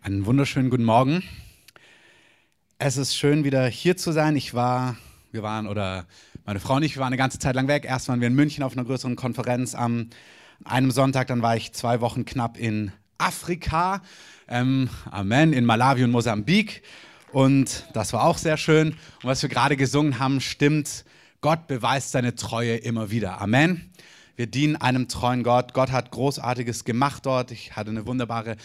Einen wunderschönen guten Morgen. Es ist schön, wieder hier zu sein. Ich war, wir waren, oder meine Frau und ich, wir waren eine ganze Zeit lang weg. Erst waren wir in München auf einer größeren Konferenz am einem Sonntag, dann war ich zwei Wochen knapp in Afrika, ähm, Amen, in Malawi und Mosambik. Und das war auch sehr schön. Und was wir gerade gesungen haben, stimmt. Gott beweist seine Treue immer wieder. Amen. Wir dienen einem treuen Gott. Gott hat Großartiges gemacht dort. Ich hatte eine wunderbare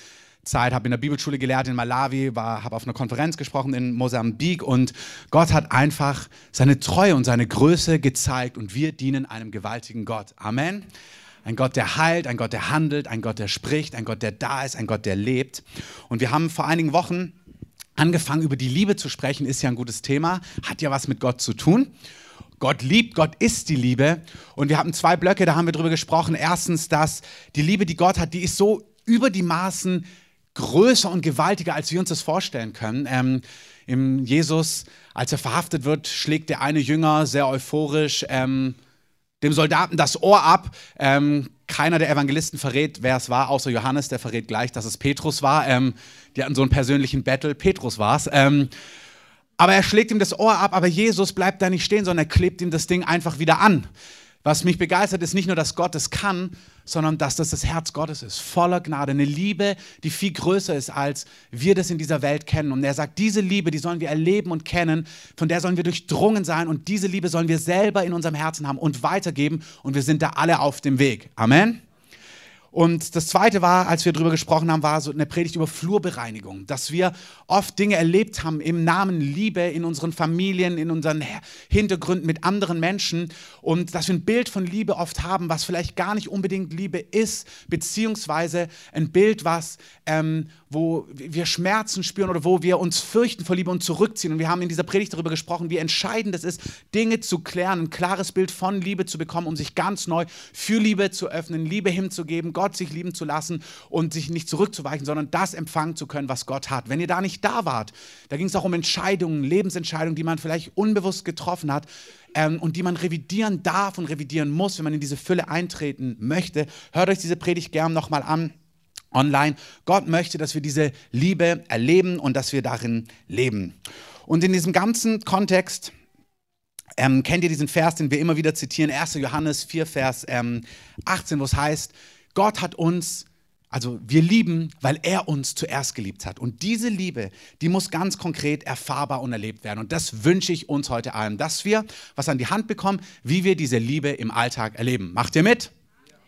Zeit, habe in der Bibelschule gelehrt in Malawi, habe auf einer Konferenz gesprochen in Mosambik und Gott hat einfach seine Treue und seine Größe gezeigt und wir dienen einem gewaltigen Gott. Amen. Ein Gott, der heilt, ein Gott, der handelt, ein Gott, der spricht, ein Gott, der da ist, ein Gott, der lebt. Und wir haben vor einigen Wochen angefangen, über die Liebe zu sprechen, ist ja ein gutes Thema, hat ja was mit Gott zu tun. Gott liebt, Gott ist die Liebe. Und wir hatten zwei Blöcke, da haben wir darüber gesprochen. Erstens, dass die Liebe, die Gott hat, die ist so über die Maßen größer und gewaltiger, als wir uns das vorstellen können. Ähm, Im Jesus, als er verhaftet wird, schlägt der eine Jünger sehr euphorisch ähm, dem Soldaten das Ohr ab. Ähm, keiner der Evangelisten verrät, wer es war, außer Johannes, der verrät gleich, dass es Petrus war. Ähm, die hatten so einen persönlichen Battle, Petrus war es. Ähm, aber er schlägt ihm das Ohr ab, aber Jesus bleibt da nicht stehen, sondern er klebt ihm das Ding einfach wieder an. Was mich begeistert, ist nicht nur, dass Gott es kann, sondern dass das das Herz Gottes ist, voller Gnade, eine Liebe, die viel größer ist, als wir das in dieser Welt kennen. Und er sagt, diese Liebe, die sollen wir erleben und kennen, von der sollen wir durchdrungen sein und diese Liebe sollen wir selber in unserem Herzen haben und weitergeben und wir sind da alle auf dem Weg. Amen. Und das Zweite war, als wir darüber gesprochen haben, war so eine Predigt über Flurbereinigung, dass wir oft Dinge erlebt haben im Namen Liebe in unseren Familien, in unseren Hintergründen mit anderen Menschen. Und dass wir ein Bild von Liebe oft haben, was vielleicht gar nicht unbedingt Liebe ist, beziehungsweise ein Bild, was ähm, wo wir Schmerzen spüren oder wo wir uns fürchten vor Liebe und zurückziehen. Und wir haben in dieser Predigt darüber gesprochen, wie entscheidend es ist, Dinge zu klären, ein klares Bild von Liebe zu bekommen, um sich ganz neu für Liebe zu öffnen, Liebe hinzugeben, Gott sich lieben zu lassen und sich nicht zurückzuweichen, sondern das empfangen zu können, was Gott hat. Wenn ihr da nicht da wart, da ging es auch um Entscheidungen, Lebensentscheidungen, die man vielleicht unbewusst getroffen hat ähm, und die man revidieren darf und revidieren muss, wenn man in diese Fülle eintreten möchte. Hört euch diese Predigt gern nochmal an online. Gott möchte, dass wir diese Liebe erleben und dass wir darin leben. Und in diesem ganzen Kontext ähm, kennt ihr diesen Vers, den wir immer wieder zitieren, 1. Johannes 4, Vers ähm, 18, wo es heißt, Gott hat uns, also wir lieben, weil er uns zuerst geliebt hat. Und diese Liebe, die muss ganz konkret erfahrbar und erlebt werden. Und das wünsche ich uns heute allen, dass wir was an die Hand bekommen, wie wir diese Liebe im Alltag erleben. Macht ihr mit?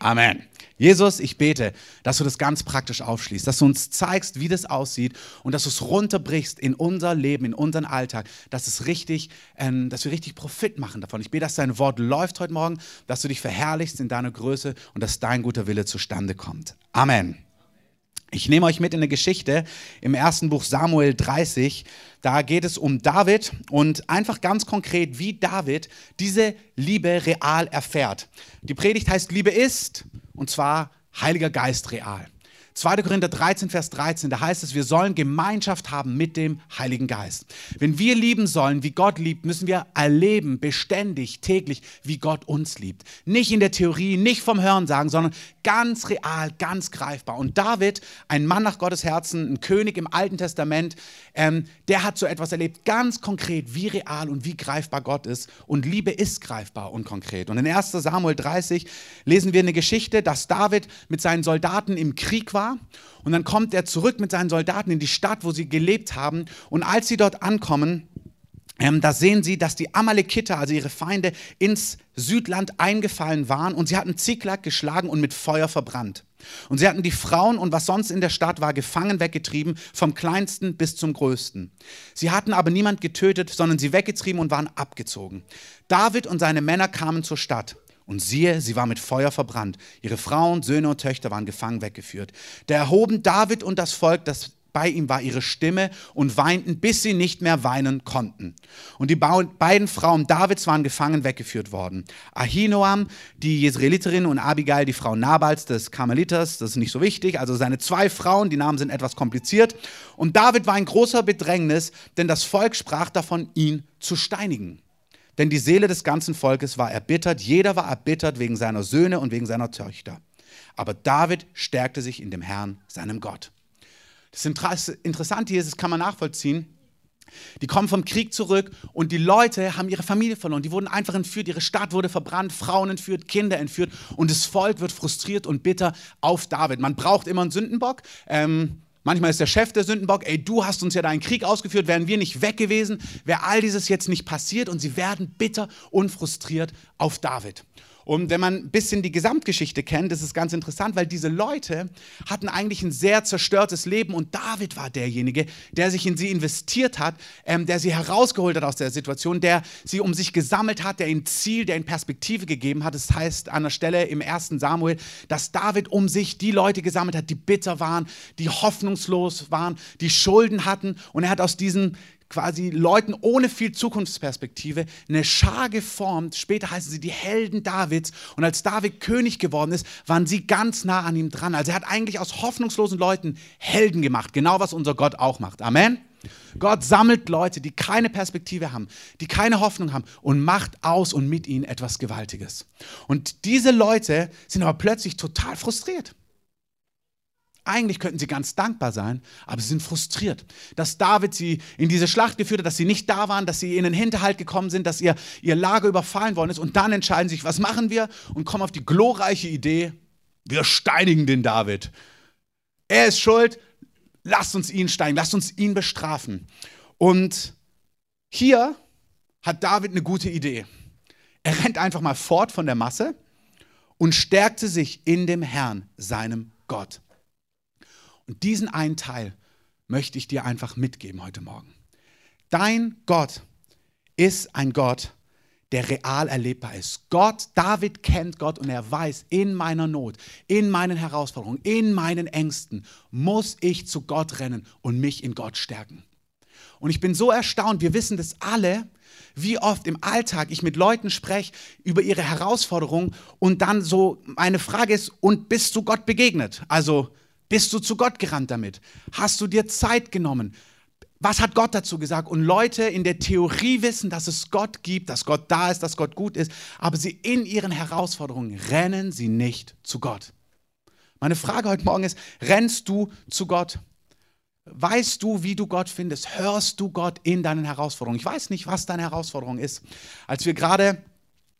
Amen. Jesus, ich bete, dass du das ganz praktisch aufschließt, dass du uns zeigst, wie das aussieht und dass du es runterbrichst in unser Leben, in unseren Alltag, dass es richtig, ähm, dass wir richtig Profit machen davon. Ich bete, dass dein Wort läuft heute Morgen, dass du dich verherrlichst in deiner Größe und dass dein guter Wille zustande kommt. Amen. Ich nehme euch mit in eine Geschichte im ersten Buch Samuel 30. Da geht es um David und einfach ganz konkret, wie David diese Liebe real erfährt. Die Predigt heißt Liebe ist und zwar Heiliger Geist real. 2. Korinther 13, Vers 13, da heißt es, wir sollen Gemeinschaft haben mit dem Heiligen Geist. Wenn wir lieben sollen, wie Gott liebt, müssen wir erleben, beständig, täglich, wie Gott uns liebt. Nicht in der Theorie, nicht vom Hören sagen, sondern ganz real, ganz greifbar. Und David, ein Mann nach Gottes Herzen, ein König im Alten Testament, ähm, der hat so etwas erlebt, ganz konkret, wie real und wie greifbar Gott ist. Und Liebe ist greifbar und konkret. Und in 1 Samuel 30 lesen wir eine Geschichte, dass David mit seinen Soldaten im Krieg war. Und dann kommt er zurück mit seinen Soldaten in die Stadt, wo sie gelebt haben. Und als sie dort ankommen, ähm, da sehen sie, dass die Amalekiter, also ihre Feinde, ins Südland eingefallen waren und sie hatten Ziklag geschlagen und mit Feuer verbrannt. Und sie hatten die Frauen und was sonst in der Stadt war, gefangen weggetrieben, vom kleinsten bis zum größten. Sie hatten aber niemand getötet, sondern sie weggetrieben und waren abgezogen. David und seine Männer kamen zur Stadt. Und siehe, sie war mit Feuer verbrannt. Ihre Frauen, Söhne und Töchter waren gefangen weggeführt. Da erhoben David und das Volk das bei ihm war ihre Stimme und weinten, bis sie nicht mehr weinen konnten. Und die beiden Frauen Davids waren gefangen weggeführt worden. Ahinoam, die Jezreeliterin, und Abigail, die Frau Nabals des Karmeliters, das ist nicht so wichtig, also seine zwei Frauen, die Namen sind etwas kompliziert. Und David war in großer Bedrängnis, denn das Volk sprach davon, ihn zu steinigen. Denn die Seele des ganzen Volkes war erbittert, jeder war erbittert wegen seiner Söhne und wegen seiner Töchter. Aber David stärkte sich in dem Herrn, seinem Gott. Das Interessante hier ist, das kann man nachvollziehen. Die kommen vom Krieg zurück und die Leute haben ihre Familie verloren. Die wurden einfach entführt, ihre Stadt wurde verbrannt, Frauen entführt, Kinder entführt und das Volk wird frustriert und bitter auf David. Man braucht immer einen Sündenbock. Ähm, manchmal ist der Chef der Sündenbock, ey, du hast uns ja deinen Krieg ausgeführt, wären wir nicht weg gewesen, wäre all dieses jetzt nicht passiert und sie werden bitter und frustriert auf David. Und wenn man ein bisschen die Gesamtgeschichte kennt, ist ganz interessant, weil diese Leute hatten eigentlich ein sehr zerstörtes Leben und David war derjenige, der sich in sie investiert hat, ähm, der sie herausgeholt hat aus der Situation, der sie um sich gesammelt hat, der ihnen Ziel, der ihnen Perspektive gegeben hat. Das heißt an der Stelle im ersten Samuel, dass David um sich die Leute gesammelt hat, die bitter waren, die hoffnungslos waren, die Schulden hatten und er hat aus diesen quasi Leuten ohne viel Zukunftsperspektive eine Schar geformt. Später heißen sie die Helden Davids. Und als David König geworden ist, waren sie ganz nah an ihm dran. Also er hat eigentlich aus hoffnungslosen Leuten Helden gemacht. Genau was unser Gott auch macht. Amen. Gott sammelt Leute, die keine Perspektive haben, die keine Hoffnung haben und macht aus und mit ihnen etwas Gewaltiges. Und diese Leute sind aber plötzlich total frustriert. Eigentlich könnten sie ganz dankbar sein, aber sie sind frustriert, dass David sie in diese Schlacht geführt hat, dass sie nicht da waren, dass sie in den Hinterhalt gekommen sind, dass ihr, ihr Lager überfallen worden ist. Und dann entscheiden sie sich, was machen wir? Und kommen auf die glorreiche Idee, wir steinigen den David. Er ist schuld, lasst uns ihn steinigen, lasst uns ihn bestrafen. Und hier hat David eine gute Idee. Er rennt einfach mal fort von der Masse und stärkte sich in dem Herrn, seinem Gott. Und diesen einen Teil möchte ich dir einfach mitgeben heute Morgen. Dein Gott ist ein Gott, der real erlebbar ist. Gott, David kennt Gott und er weiß, in meiner Not, in meinen Herausforderungen, in meinen Ängsten muss ich zu Gott rennen und mich in Gott stärken. Und ich bin so erstaunt, wir wissen das alle, wie oft im Alltag ich mit Leuten spreche über ihre Herausforderungen und dann so meine Frage ist, und bist du Gott begegnet? Also bist du zu Gott gerannt damit? Hast du dir Zeit genommen? Was hat Gott dazu gesagt? Und Leute in der Theorie wissen, dass es Gott gibt, dass Gott da ist, dass Gott gut ist, aber sie in ihren Herausforderungen rennen sie nicht zu Gott. Meine Frage heute Morgen ist, rennst du zu Gott? Weißt du, wie du Gott findest? Hörst du Gott in deinen Herausforderungen? Ich weiß nicht, was deine Herausforderung ist. Als wir gerade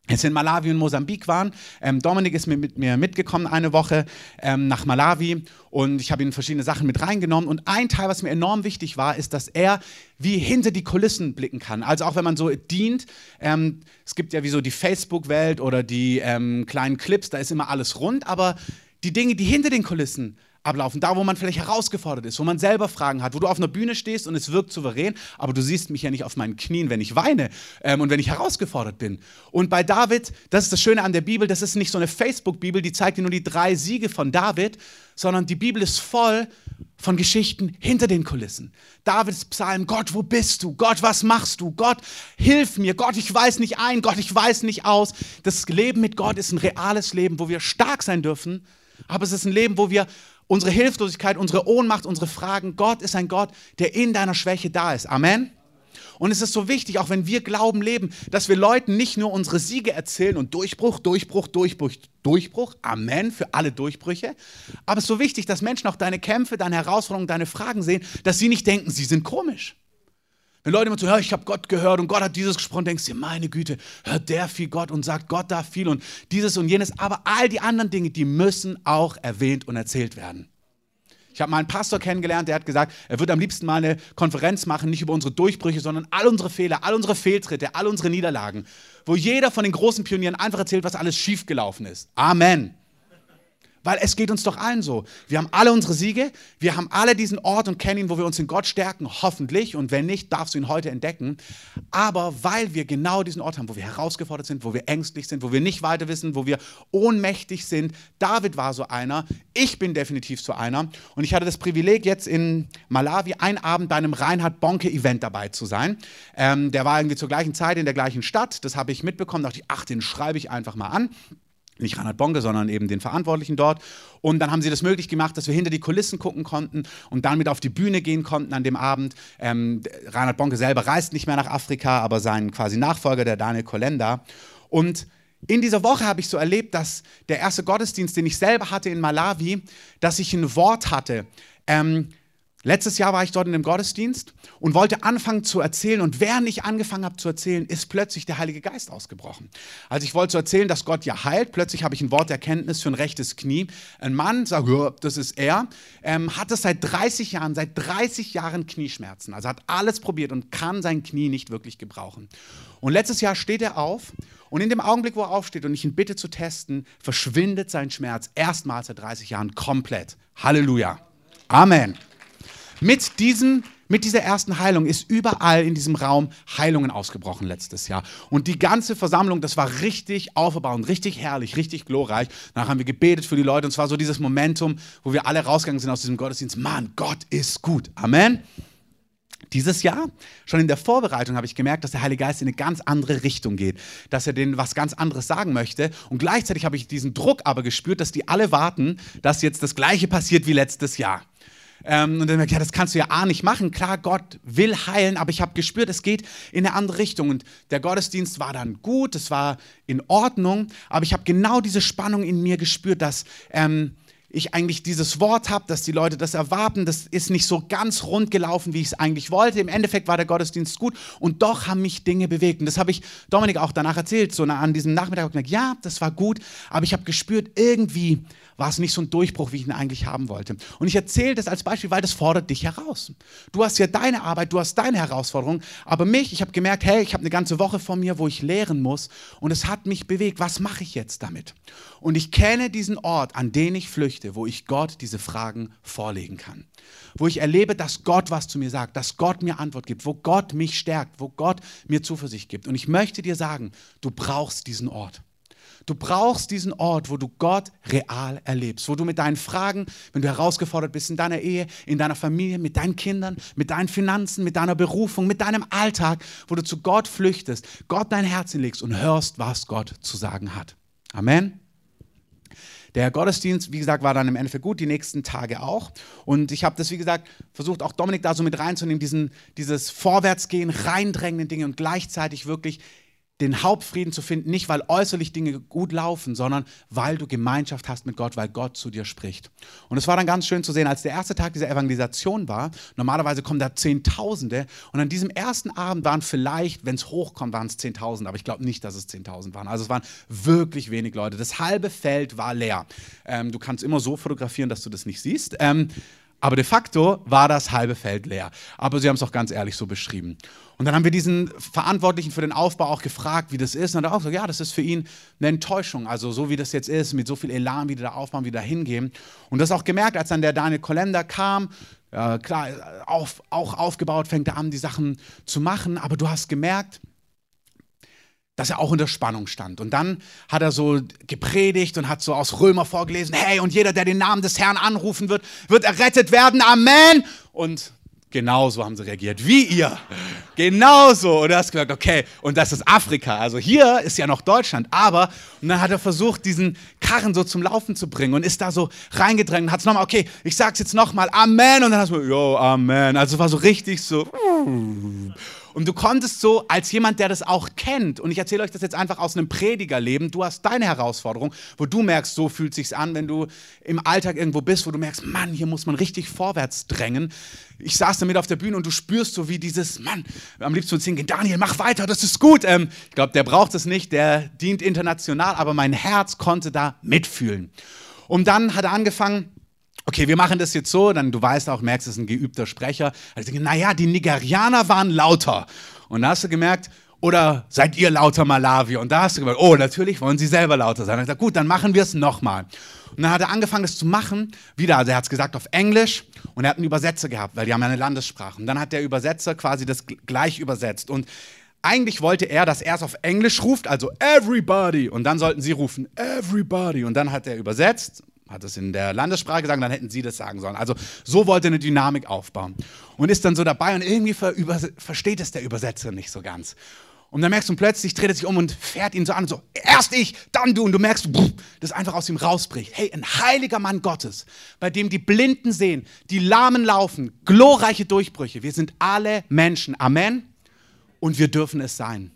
jetzt in Malawi und Mosambik waren. Ähm, Dominik ist mit, mit, mir mitgekommen eine Woche ähm, nach Malawi und ich habe ihn verschiedene Sachen mit reingenommen. Und ein Teil, was mir enorm wichtig war, ist, dass er wie hinter die Kulissen blicken kann. Also auch wenn man so dient, ähm, es gibt ja wie so die Facebook-Welt oder die ähm, kleinen Clips, da ist immer alles rund, aber die Dinge, die hinter den Kulissen ablaufen. Da, wo man vielleicht herausgefordert ist, wo man selber Fragen hat, wo du auf einer Bühne stehst und es wirkt souverän, aber du siehst mich ja nicht auf meinen Knien, wenn ich weine ähm, und wenn ich herausgefordert bin. Und bei David, das ist das Schöne an der Bibel, das ist nicht so eine Facebook-Bibel, die zeigt dir nur die drei Siege von David, sondern die Bibel ist voll von Geschichten hinter den Kulissen. Davids Psalm, Gott, wo bist du? Gott, was machst du? Gott, hilf mir. Gott, ich weiß nicht ein. Gott, ich weiß nicht aus. Das Leben mit Gott ist ein reales Leben, wo wir stark sein dürfen, aber es ist ein Leben, wo wir unsere Hilflosigkeit, unsere Ohnmacht, unsere Fragen. Gott ist ein Gott, der in deiner Schwäche da ist. Amen. Und es ist so wichtig, auch wenn wir Glauben leben, dass wir Leuten nicht nur unsere Siege erzählen und Durchbruch, Durchbruch, Durchbruch, Durchbruch, Amen für alle Durchbrüche. Aber es ist so wichtig, dass Menschen auch deine Kämpfe, deine Herausforderungen, deine Fragen sehen, dass sie nicht denken, sie sind komisch. Wenn Leute immer so, ja, ich habe Gott gehört und Gott hat dieses gesprochen, denkst du dir, meine Güte, hört der viel Gott und sagt Gott da viel und dieses und jenes. Aber all die anderen Dinge, die müssen auch erwähnt und erzählt werden. Ich habe mal einen Pastor kennengelernt, der hat gesagt, er würde am liebsten mal eine Konferenz machen, nicht über unsere Durchbrüche, sondern all unsere Fehler, all unsere Fehltritte, all unsere Niederlagen, wo jeder von den großen Pionieren einfach erzählt, was alles schiefgelaufen ist. Amen. Weil es geht uns doch allen so. Wir haben alle unsere Siege, wir haben alle diesen Ort und kennen ihn, wo wir uns in Gott stärken, hoffentlich. Und wenn nicht, darfst du ihn heute entdecken. Aber weil wir genau diesen Ort haben, wo wir herausgefordert sind, wo wir ängstlich sind, wo wir nicht weiter wissen, wo wir ohnmächtig sind. David war so einer, ich bin definitiv so einer. Und ich hatte das Privileg, jetzt in Malawi einen Abend bei einem Reinhard Bonke-Event dabei zu sein. Ähm, der war irgendwie zur gleichen Zeit in der gleichen Stadt. Das habe ich mitbekommen. Da dachte ich, ach, den schreibe ich einfach mal an nicht Reinhard Bonke, sondern eben den Verantwortlichen dort. Und dann haben sie das möglich gemacht, dass wir hinter die Kulissen gucken konnten und dann mit auf die Bühne gehen konnten an dem Abend. Ähm, Reinhard Bonke selber reist nicht mehr nach Afrika, aber sein quasi Nachfolger, der Daniel Kolenda. Und in dieser Woche habe ich so erlebt, dass der erste Gottesdienst, den ich selber hatte in Malawi, dass ich ein Wort hatte. Ähm, Letztes Jahr war ich dort in dem Gottesdienst und wollte anfangen zu erzählen. Und während ich angefangen habe zu erzählen, ist plötzlich der Heilige Geist ausgebrochen. Also ich wollte zu erzählen, dass Gott ja heilt. Plötzlich habe ich ein Wort der Erkenntnis für ein rechtes Knie. Ein Mann sagt, ja, das ist er, ähm, hat es seit 30 Jahren, seit 30 Jahren Knieschmerzen. Also hat alles probiert und kann sein Knie nicht wirklich gebrauchen. Und letztes Jahr steht er auf und in dem Augenblick, wo er aufsteht und ich ihn bitte zu testen, verschwindet sein Schmerz erstmals seit 30 Jahren komplett. Halleluja. Amen. Mit, diesem, mit dieser ersten Heilung ist überall in diesem Raum Heilungen ausgebrochen letztes Jahr. Und die ganze Versammlung, das war richtig aufbauend, richtig herrlich, richtig glorreich. Danach haben wir gebetet für die Leute und es war so dieses Momentum, wo wir alle rausgegangen sind aus diesem Gottesdienst. Mann, Gott ist gut. Amen. Dieses Jahr, schon in der Vorbereitung, habe ich gemerkt, dass der Heilige Geist in eine ganz andere Richtung geht, dass er denen was ganz anderes sagen möchte. Und gleichzeitig habe ich diesen Druck aber gespürt, dass die alle warten, dass jetzt das Gleiche passiert wie letztes Jahr. Ähm, und dann merke ich, ja, das kannst du ja A nicht machen. Klar, Gott will heilen, aber ich habe gespürt, es geht in eine andere Richtung. Und der Gottesdienst war dann gut, es war in Ordnung, aber ich habe genau diese Spannung in mir gespürt, dass ähm, ich eigentlich dieses Wort habe, dass die Leute das erwarten. Das ist nicht so ganz rund gelaufen, wie ich es eigentlich wollte. Im Endeffekt war der Gottesdienst gut und doch haben mich Dinge bewegt. Und das habe ich Dominik auch danach erzählt, so an diesem Nachmittag. gesagt, ja, das war gut, aber ich habe gespürt, irgendwie war es nicht so ein Durchbruch, wie ich ihn eigentlich haben wollte. Und ich erzähle das als Beispiel, weil das fordert dich heraus. Du hast ja deine Arbeit, du hast deine Herausforderung, aber mich, ich habe gemerkt, hey, ich habe eine ganze Woche vor mir, wo ich lehren muss und es hat mich bewegt. Was mache ich jetzt damit? Und ich kenne diesen Ort, an den ich flüchte, wo ich Gott diese Fragen vorlegen kann. Wo ich erlebe, dass Gott was zu mir sagt, dass Gott mir Antwort gibt, wo Gott mich stärkt, wo Gott mir Zuversicht gibt. Und ich möchte dir sagen, du brauchst diesen Ort. Du brauchst diesen Ort, wo du Gott real erlebst, wo du mit deinen Fragen, wenn du herausgefordert bist in deiner Ehe, in deiner Familie, mit deinen Kindern, mit deinen Finanzen, mit deiner Berufung, mit deinem Alltag, wo du zu Gott flüchtest, Gott dein Herz legst und hörst, was Gott zu sagen hat. Amen. Der Gottesdienst, wie gesagt, war dann im Endeffekt gut, die nächsten Tage auch. Und ich habe das, wie gesagt, versucht, auch Dominik da so mit reinzunehmen, diesen, dieses Vorwärtsgehen, reindrängende Dinge und gleichzeitig wirklich den Hauptfrieden zu finden, nicht weil äußerlich Dinge gut laufen, sondern weil du Gemeinschaft hast mit Gott, weil Gott zu dir spricht. Und es war dann ganz schön zu sehen, als der erste Tag dieser Evangelisation war, normalerweise kommen da Zehntausende und an diesem ersten Abend waren vielleicht, wenn es hochkommt, waren es Zehntausend, aber ich glaube nicht, dass es Zehntausend waren. Also es waren wirklich wenig Leute. Das halbe Feld war leer. Ähm, du kannst immer so fotografieren, dass du das nicht siehst. Ähm, aber de facto war das halbe Feld leer. Aber sie haben es auch ganz ehrlich so beschrieben. Und dann haben wir diesen Verantwortlichen für den Aufbau auch gefragt, wie das ist. Und er hat auch gesagt, ja, das ist für ihn eine Enttäuschung. Also so wie das jetzt ist, mit so viel Elan, wie die da aufbauen, wie die da hingehen. Und das auch gemerkt, als dann der Daniel Kolender kam, äh, klar, auf, auch aufgebaut, fängt er an, die Sachen zu machen. Aber du hast gemerkt, dass er auch unter Spannung stand. Und dann hat er so gepredigt und hat so aus Römer vorgelesen, hey, und jeder, der den Namen des Herrn anrufen wird, wird errettet werden. Amen. Und genauso haben sie reagiert, wie ihr. Genauso. Und du hast gesagt, okay, und das ist Afrika. Also hier ist ja noch Deutschland. Aber, und dann hat er versucht, diesen Karren so zum Laufen zu bringen und ist da so reingedrängt und hat es nochmal, okay, ich sag's jetzt nochmal, Amen. Und dann hast du, yo, Amen. Also war so richtig so. Und du konntest so als jemand, der das auch kennt, und ich erzähle euch das jetzt einfach aus einem Predigerleben, du hast deine Herausforderung, wo du merkst, so fühlt sich's an, wenn du im Alltag irgendwo bist, wo du merkst, Mann, hier muss man richtig vorwärts drängen. Ich saß damit auf der Bühne und du spürst so wie dieses, Mann, am liebsten zu singen, Daniel, mach weiter, das ist gut. Ähm, ich glaube, der braucht es nicht, der dient international, aber mein Herz konnte da mitfühlen. Und dann hat er angefangen, okay, wir machen das jetzt so, dann du weißt auch, merkst, es ist ein geübter Sprecher. Also, naja, die Nigerianer waren lauter. Und da hast du gemerkt, oder seid ihr lauter Malawi? Und da hast du gemerkt, oh, natürlich wollen sie selber lauter sein. Und ich gesagt, gut, dann machen wir es nochmal. Und dann hat er angefangen, das zu machen. Wieder, also er hat es gesagt auf Englisch und er hat einen Übersetzer gehabt, weil die haben ja eine Landessprache. Und dann hat der Übersetzer quasi das gleich übersetzt. Und eigentlich wollte er, dass er es auf Englisch ruft, also everybody. Und dann sollten sie rufen, everybody. Und dann hat er übersetzt hat es in der Landessprache gesagt, dann hätten sie das sagen sollen. Also so wollte eine Dynamik aufbauen. Und ist dann so dabei und irgendwie ver versteht es der Übersetzer nicht so ganz. Und dann merkst du plötzlich, dreht er sich um und fährt ihn so an, so erst ich, dann du. Und du merkst, das einfach aus ihm rausbricht. Hey, ein heiliger Mann Gottes, bei dem die Blinden sehen, die Lahmen laufen, glorreiche Durchbrüche. Wir sind alle Menschen. Amen. Und wir dürfen es sein.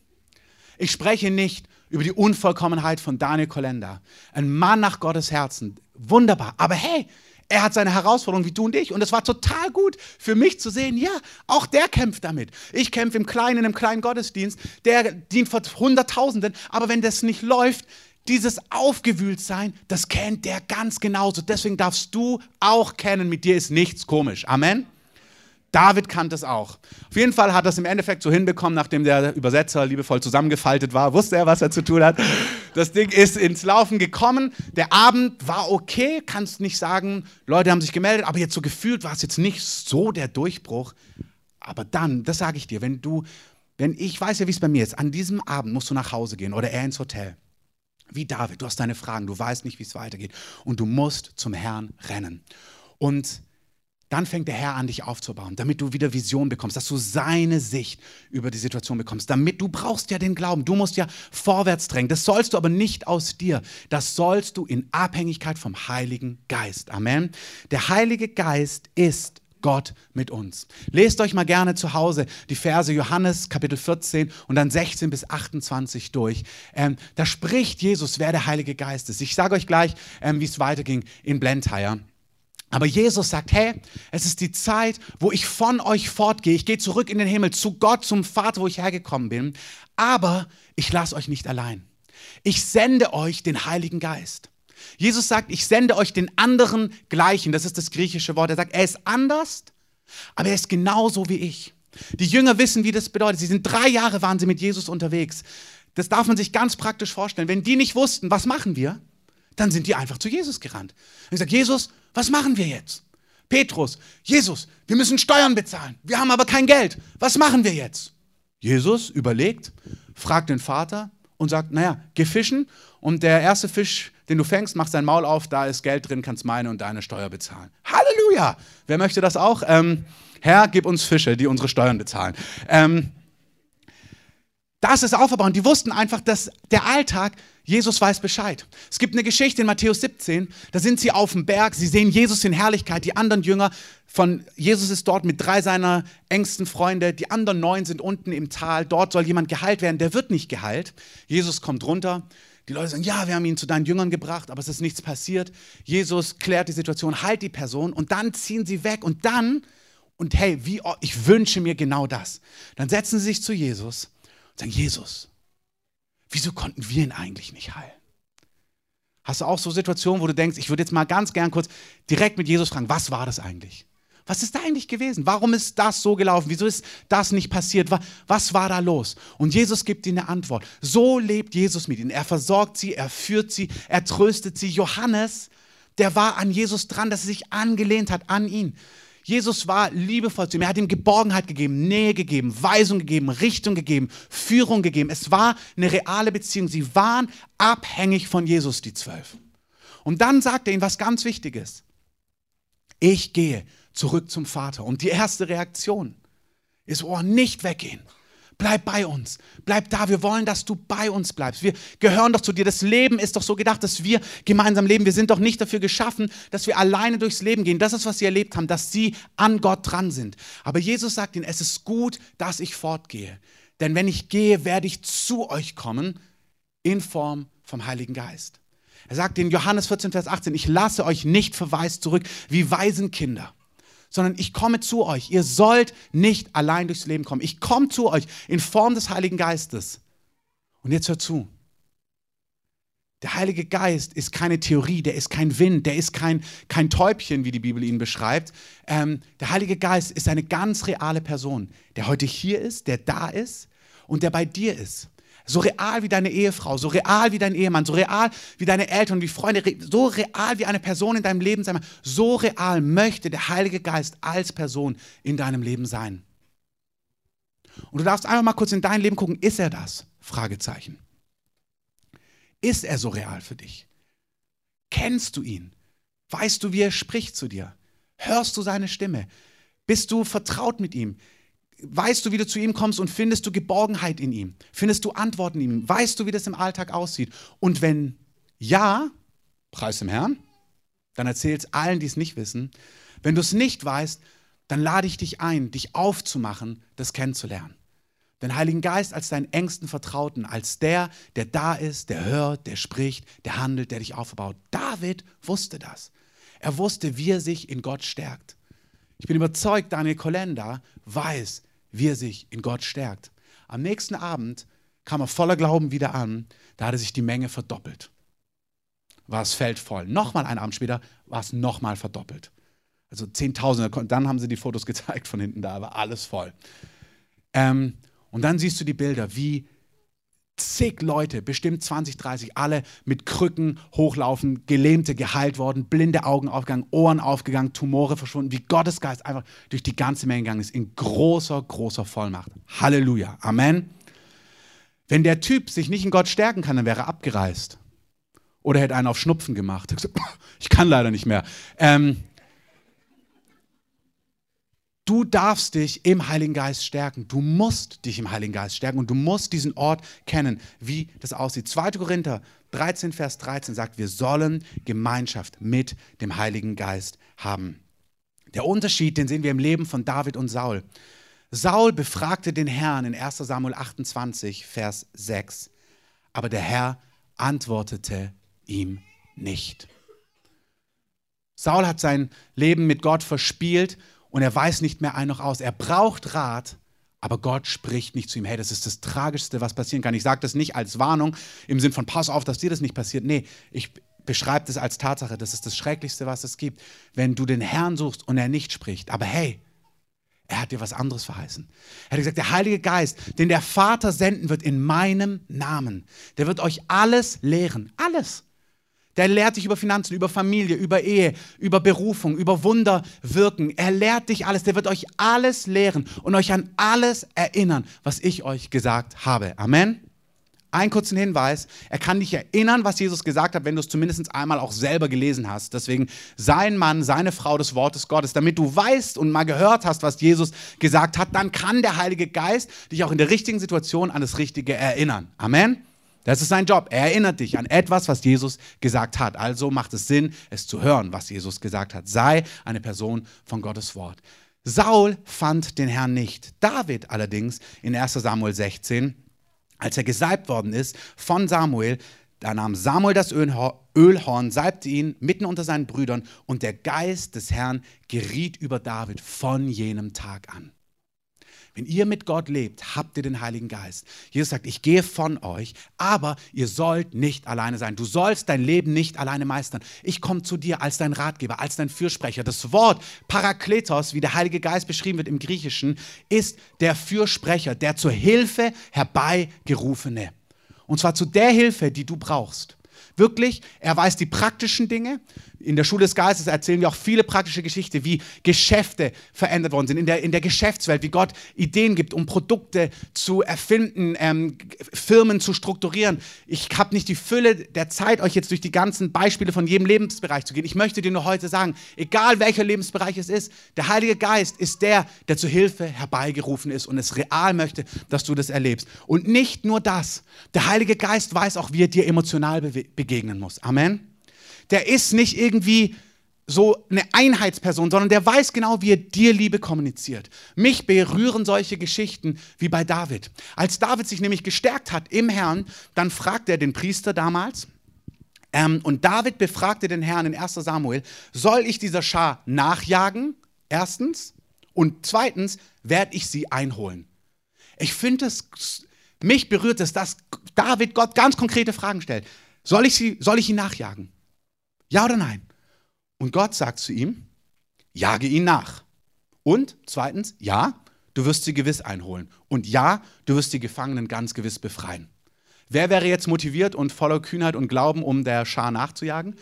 Ich spreche nicht über die Unvollkommenheit von Daniel Kolender. Ein Mann nach Gottes Herzen. Wunderbar. Aber hey, Er hat seine Herausforderungen wie du und ich. Und es war total gut für mich zu sehen, ja, auch der kämpft damit. Ich kämpfe im Kleinen, im kleinen Gottesdienst. Der dient vor Hunderttausenden. Aber wenn das nicht läuft, dieses Aufgewühltsein, das kennt der ganz genauso. Deswegen darfst du auch kennen, mit dir ist nichts komisch. Amen. David kannte es auch. Auf jeden Fall hat er es im Endeffekt so hinbekommen, nachdem der Übersetzer liebevoll zusammengefaltet war, wusste er, was er zu tun hat. Das Ding ist ins Laufen gekommen. Der Abend war okay, kannst nicht sagen, Leute haben sich gemeldet, aber jetzt so gefühlt war es jetzt nicht so der Durchbruch. Aber dann, das sage ich dir, wenn du, wenn ich weiß ja, wie es bei mir ist, an diesem Abend musst du nach Hause gehen oder er ins Hotel. Wie David, du hast deine Fragen, du weißt nicht, wie es weitergeht und du musst zum Herrn rennen. Und dann fängt der Herr an, dich aufzubauen, damit du wieder Vision bekommst, dass du seine Sicht über die Situation bekommst. Damit du brauchst ja den Glauben, du musst ja vorwärts drängen. Das sollst du aber nicht aus dir. Das sollst du in Abhängigkeit vom Heiligen Geist. Amen. Der Heilige Geist ist Gott mit uns. Lest euch mal gerne zu Hause die Verse Johannes Kapitel 14 und dann 16 bis 28 durch. Ähm, da spricht Jesus, wer der Heilige Geist ist. Ich sage euch gleich, ähm, wie es weiterging in Blentyre. Aber Jesus sagt, hey, es ist die Zeit, wo ich von euch fortgehe. Ich gehe zurück in den Himmel, zu Gott, zum Vater, wo ich hergekommen bin. Aber ich lasse euch nicht allein. Ich sende euch den Heiligen Geist. Jesus sagt, ich sende euch den anderen gleichen. Das ist das griechische Wort. Er sagt, er ist anders, aber er ist genauso wie ich. Die Jünger wissen, wie das bedeutet. Sie sind drei Jahre waren sie mit Jesus unterwegs. Das darf man sich ganz praktisch vorstellen. Wenn die nicht wussten, was machen wir, dann sind die einfach zu Jesus gerannt. Und gesagt, Jesus, was machen wir jetzt? Petrus, Jesus, wir müssen Steuern bezahlen. Wir haben aber kein Geld. Was machen wir jetzt? Jesus überlegt, fragt den Vater und sagt, naja, geh fischen und der erste Fisch, den du fängst, mach sein Maul auf, da ist Geld drin, kannst meine und deine Steuer bezahlen. Halleluja! Wer möchte das auch? Ähm, Herr, gib uns Fische, die unsere Steuern bezahlen. Ähm, das ist aufgebaut. Die wussten einfach, dass der Alltag Jesus weiß Bescheid. Es gibt eine Geschichte in Matthäus 17, da sind sie auf dem Berg, sie sehen Jesus in Herrlichkeit, die anderen Jünger von Jesus ist dort mit drei seiner engsten Freunde, die anderen neun sind unten im Tal, dort soll jemand geheilt werden, der wird nicht geheilt. Jesus kommt runter, die Leute sagen, ja, wir haben ihn zu deinen Jüngern gebracht, aber es ist nichts passiert. Jesus klärt die Situation, heilt die Person und dann ziehen sie weg und dann, und hey, wie, ich wünsche mir genau das. Dann setzen sie sich zu Jesus und sagen, Jesus, wieso konnten wir ihn eigentlich nicht heilen? Hast du auch so Situationen, wo du denkst, ich würde jetzt mal ganz gern kurz direkt mit Jesus fragen, was war das eigentlich? Was ist da eigentlich gewesen? Warum ist das so gelaufen? Wieso ist das nicht passiert? Was war da los? Und Jesus gibt ihnen eine Antwort. So lebt Jesus mit ihnen. Er versorgt sie, er führt sie, er tröstet sie. Johannes, der war an Jesus dran, dass er sich angelehnt hat an ihn. Jesus war liebevoll zu ihm. Er hat ihm Geborgenheit gegeben, Nähe gegeben, Weisung gegeben, Richtung gegeben, Führung gegeben. Es war eine reale Beziehung. Sie waren abhängig von Jesus, die zwölf. Und dann sagt er ihnen was ganz Wichtiges. Ich gehe zurück zum Vater. Und die erste Reaktion ist, oh, nicht weggehen. Bleib bei uns. Bleib da. Wir wollen, dass du bei uns bleibst. Wir gehören doch zu dir. Das Leben ist doch so gedacht, dass wir gemeinsam leben. Wir sind doch nicht dafür geschaffen, dass wir alleine durchs Leben gehen. Das ist, was sie erlebt haben, dass sie an Gott dran sind. Aber Jesus sagt ihnen, es ist gut, dass ich fortgehe. Denn wenn ich gehe, werde ich zu euch kommen in Form vom Heiligen Geist. Er sagt in Johannes 14, Vers 18, ich lasse euch nicht verwaist zurück wie Waisenkinder sondern ich komme zu euch. Ihr sollt nicht allein durchs Leben kommen. Ich komme zu euch in Form des Heiligen Geistes. Und jetzt hört zu. Der Heilige Geist ist keine Theorie, der ist kein Wind, der ist kein, kein Täubchen, wie die Bibel ihn beschreibt. Ähm, der Heilige Geist ist eine ganz reale Person, der heute hier ist, der da ist und der bei dir ist. So real wie deine Ehefrau, so real wie dein Ehemann, so real wie deine Eltern, wie Freunde, so real wie eine Person in deinem Leben sein. So real möchte der Heilige Geist als Person in deinem Leben sein. Und du darfst einfach mal kurz in dein Leben gucken, ist er das? Fragezeichen. Ist er so real für dich? Kennst du ihn? Weißt du, wie er spricht zu dir? Hörst du seine Stimme? Bist du vertraut mit ihm? Weißt du, wie du zu ihm kommst und findest du Geborgenheit in ihm? Findest du Antworten in ihm? Weißt du, wie das im Alltag aussieht? Und wenn ja, preis dem Herrn, dann erzähl es allen, die es nicht wissen. Wenn du es nicht weißt, dann lade ich dich ein, dich aufzumachen, das kennenzulernen. Den Heiligen Geist als deinen engsten Vertrauten, als der, der da ist, der hört, der spricht, der handelt, der dich aufbaut. David wusste das. Er wusste, wie er sich in Gott stärkt. Ich bin überzeugt, Daniel Kolenda weiß, wie er sich in Gott stärkt. Am nächsten Abend kam er voller Glauben wieder an, da hatte sich die Menge verdoppelt. War das Feld voll. Nochmal einen Abend später war es nochmal verdoppelt. Also Zehntausende, dann haben sie die Fotos gezeigt von hinten, da war alles voll. Ähm, und dann siehst du die Bilder, wie zig Leute, bestimmt 20, 30, alle mit Krücken hochlaufen, Gelähmte geheilt worden, blinde Augen aufgegangen, Ohren aufgegangen, Tumore verschwunden, wie Gottes Geist einfach durch die ganze Menge gegangen ist, in großer, großer Vollmacht. Halleluja. Amen. Wenn der Typ sich nicht in Gott stärken kann, dann wäre er abgereist. Oder hätte einen auf Schnupfen gemacht. Ich kann leider nicht mehr. Ähm, Du darfst dich im Heiligen Geist stärken. Du musst dich im Heiligen Geist stärken und du musst diesen Ort kennen, wie das aussieht. 2. Korinther 13, Vers 13 sagt, wir sollen Gemeinschaft mit dem Heiligen Geist haben. Der Unterschied, den sehen wir im Leben von David und Saul. Saul befragte den Herrn in 1 Samuel 28, Vers 6, aber der Herr antwortete ihm nicht. Saul hat sein Leben mit Gott verspielt und er weiß nicht mehr ein noch aus. Er braucht Rat, aber Gott spricht nicht zu ihm. Hey, das ist das Tragischste, was passieren kann. Ich sage das nicht als Warnung im Sinn von, pass auf, dass dir das nicht passiert. Nee, ich beschreibe das als Tatsache. Das ist das Schrecklichste, was es gibt, wenn du den Herrn suchst und er nicht spricht. Aber hey, er hat dir was anderes verheißen. Er hat gesagt, der Heilige Geist, den der Vater senden wird in meinem Namen, der wird euch alles lehren. Alles. Der lehrt dich über Finanzen, über Familie, über Ehe, über Berufung, über Wunder wirken. Er lehrt dich alles. Der wird euch alles lehren und euch an alles erinnern, was ich euch gesagt habe. Amen. Einen kurzen Hinweis. Er kann dich erinnern, was Jesus gesagt hat, wenn du es zumindest einmal auch selber gelesen hast. Deswegen sein Mann, seine Frau des Wortes Gottes. Damit du weißt und mal gehört hast, was Jesus gesagt hat, dann kann der Heilige Geist dich auch in der richtigen Situation an das Richtige erinnern. Amen. Das ist sein Job. Er erinnert dich an etwas, was Jesus gesagt hat. Also macht es Sinn, es zu hören, was Jesus gesagt hat. Sei eine Person von Gottes Wort. Saul fand den Herrn nicht. David allerdings in 1 Samuel 16, als er gesalbt worden ist von Samuel, da nahm Samuel das Ölhorn, salbte ihn mitten unter seinen Brüdern und der Geist des Herrn geriet über David von jenem Tag an. Wenn ihr mit Gott lebt, habt ihr den Heiligen Geist. Jesus sagt, ich gehe von euch, aber ihr sollt nicht alleine sein. Du sollst dein Leben nicht alleine meistern. Ich komme zu dir als dein Ratgeber, als dein Fürsprecher. Das Wort Parakletos, wie der Heilige Geist beschrieben wird im Griechischen, ist der Fürsprecher, der zur Hilfe herbeigerufene. Und zwar zu der Hilfe, die du brauchst. Wirklich, er weiß die praktischen Dinge, in der Schule des Geistes erzählen wir auch viele praktische Geschichten, wie Geschäfte verändert worden sind, in der, in der Geschäftswelt, wie Gott Ideen gibt, um Produkte zu erfinden, ähm, Firmen zu strukturieren. Ich habe nicht die Fülle der Zeit, euch jetzt durch die ganzen Beispiele von jedem Lebensbereich zu gehen. Ich möchte dir nur heute sagen, egal welcher Lebensbereich es ist, der Heilige Geist ist der, der zur Hilfe herbeigerufen ist und es real möchte, dass du das erlebst. Und nicht nur das, der Heilige Geist weiß auch, wie er dir emotional begegnen muss. Amen der ist nicht irgendwie so eine Einheitsperson, sondern der weiß genau, wie er dir Liebe kommuniziert. Mich berühren solche Geschichten wie bei David. Als David sich nämlich gestärkt hat im Herrn, dann fragt er den Priester damals, ähm, und David befragte den Herrn in 1 Samuel, soll ich dieser Schar nachjagen? Erstens. Und zweitens, werde ich sie einholen? Ich finde es, mich berührt es, dass David Gott ganz konkrete Fragen stellt. Soll ich, sie, soll ich ihn nachjagen? Ja oder nein? Und Gott sagt zu ihm, jage ihn nach. Und zweitens, ja, du wirst sie gewiss einholen. Und ja, du wirst die Gefangenen ganz gewiss befreien. Wer wäre jetzt motiviert und voller Kühnheit und Glauben, um der Schar nachzujagen?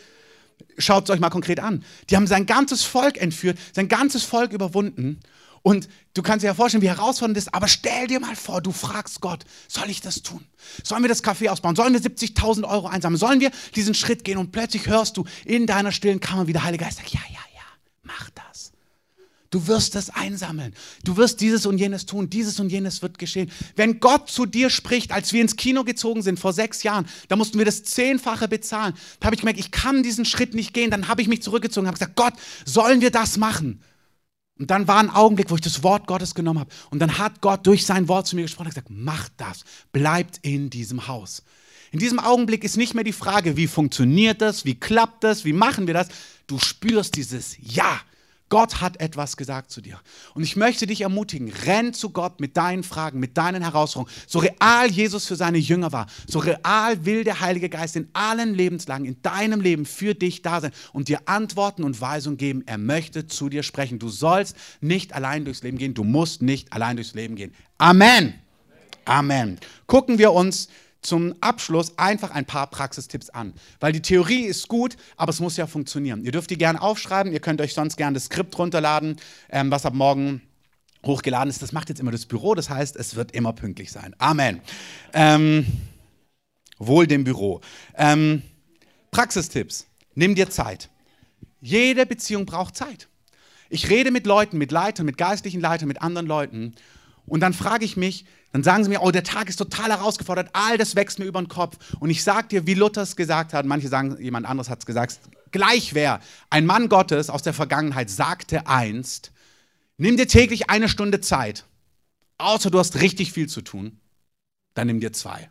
Schaut es euch mal konkret an. Die haben sein ganzes Volk entführt, sein ganzes Volk überwunden und du kannst dir ja vorstellen, wie herausfordernd das ist, aber stell dir mal vor, du fragst Gott, soll ich das tun? Sollen wir das Café ausbauen? Sollen wir 70.000 Euro einsammeln? Sollen wir diesen Schritt gehen? Und plötzlich hörst du in deiner stillen Kammer, wie der Heilige Geist sagt, ja, ja, ja, mach das. Du wirst das einsammeln. Du wirst dieses und jenes tun. Dieses und jenes wird geschehen. Wenn Gott zu dir spricht, als wir ins Kino gezogen sind vor sechs Jahren, da mussten wir das Zehnfache bezahlen. Da habe ich gemerkt, ich kann diesen Schritt nicht gehen. Dann habe ich mich zurückgezogen und habe gesagt, Gott, sollen wir das machen? Und dann war ein Augenblick, wo ich das Wort Gottes genommen habe. Und dann hat Gott durch sein Wort zu mir gesprochen und gesagt, macht das, bleibt in diesem Haus. In diesem Augenblick ist nicht mehr die Frage, wie funktioniert das, wie klappt das, wie machen wir das. Du spürst dieses Ja. Gott hat etwas gesagt zu dir. Und ich möchte dich ermutigen, renn zu Gott mit deinen Fragen, mit deinen Herausforderungen. So real Jesus für seine Jünger war, so real will der Heilige Geist in allen Lebenslagen, in deinem Leben für dich da sein und dir Antworten und Weisungen geben. Er möchte zu dir sprechen. Du sollst nicht allein durchs Leben gehen. Du musst nicht allein durchs Leben gehen. Amen. Amen. Gucken wir uns zum Abschluss einfach ein paar Praxistipps an. Weil die Theorie ist gut, aber es muss ja funktionieren. Ihr dürft die gerne aufschreiben, ihr könnt euch sonst gerne das Skript runterladen, ähm, was ab morgen hochgeladen ist. Das macht jetzt immer das Büro, das heißt, es wird immer pünktlich sein. Amen. Ähm, wohl dem Büro. Ähm, Praxistipps. Nimm dir Zeit. Jede Beziehung braucht Zeit. Ich rede mit Leuten, mit Leitern, mit geistlichen Leitern, mit anderen Leuten und dann frage ich mich, dann sagen sie mir, oh, der Tag ist total herausgefordert, all das wächst mir über den Kopf. Und ich sage dir, wie Luther es gesagt hat, manche sagen, jemand anderes hat es gesagt, gleich wer. Ein Mann Gottes aus der Vergangenheit sagte einst, nimm dir täglich eine Stunde Zeit, außer du hast richtig viel zu tun, dann nimm dir zwei.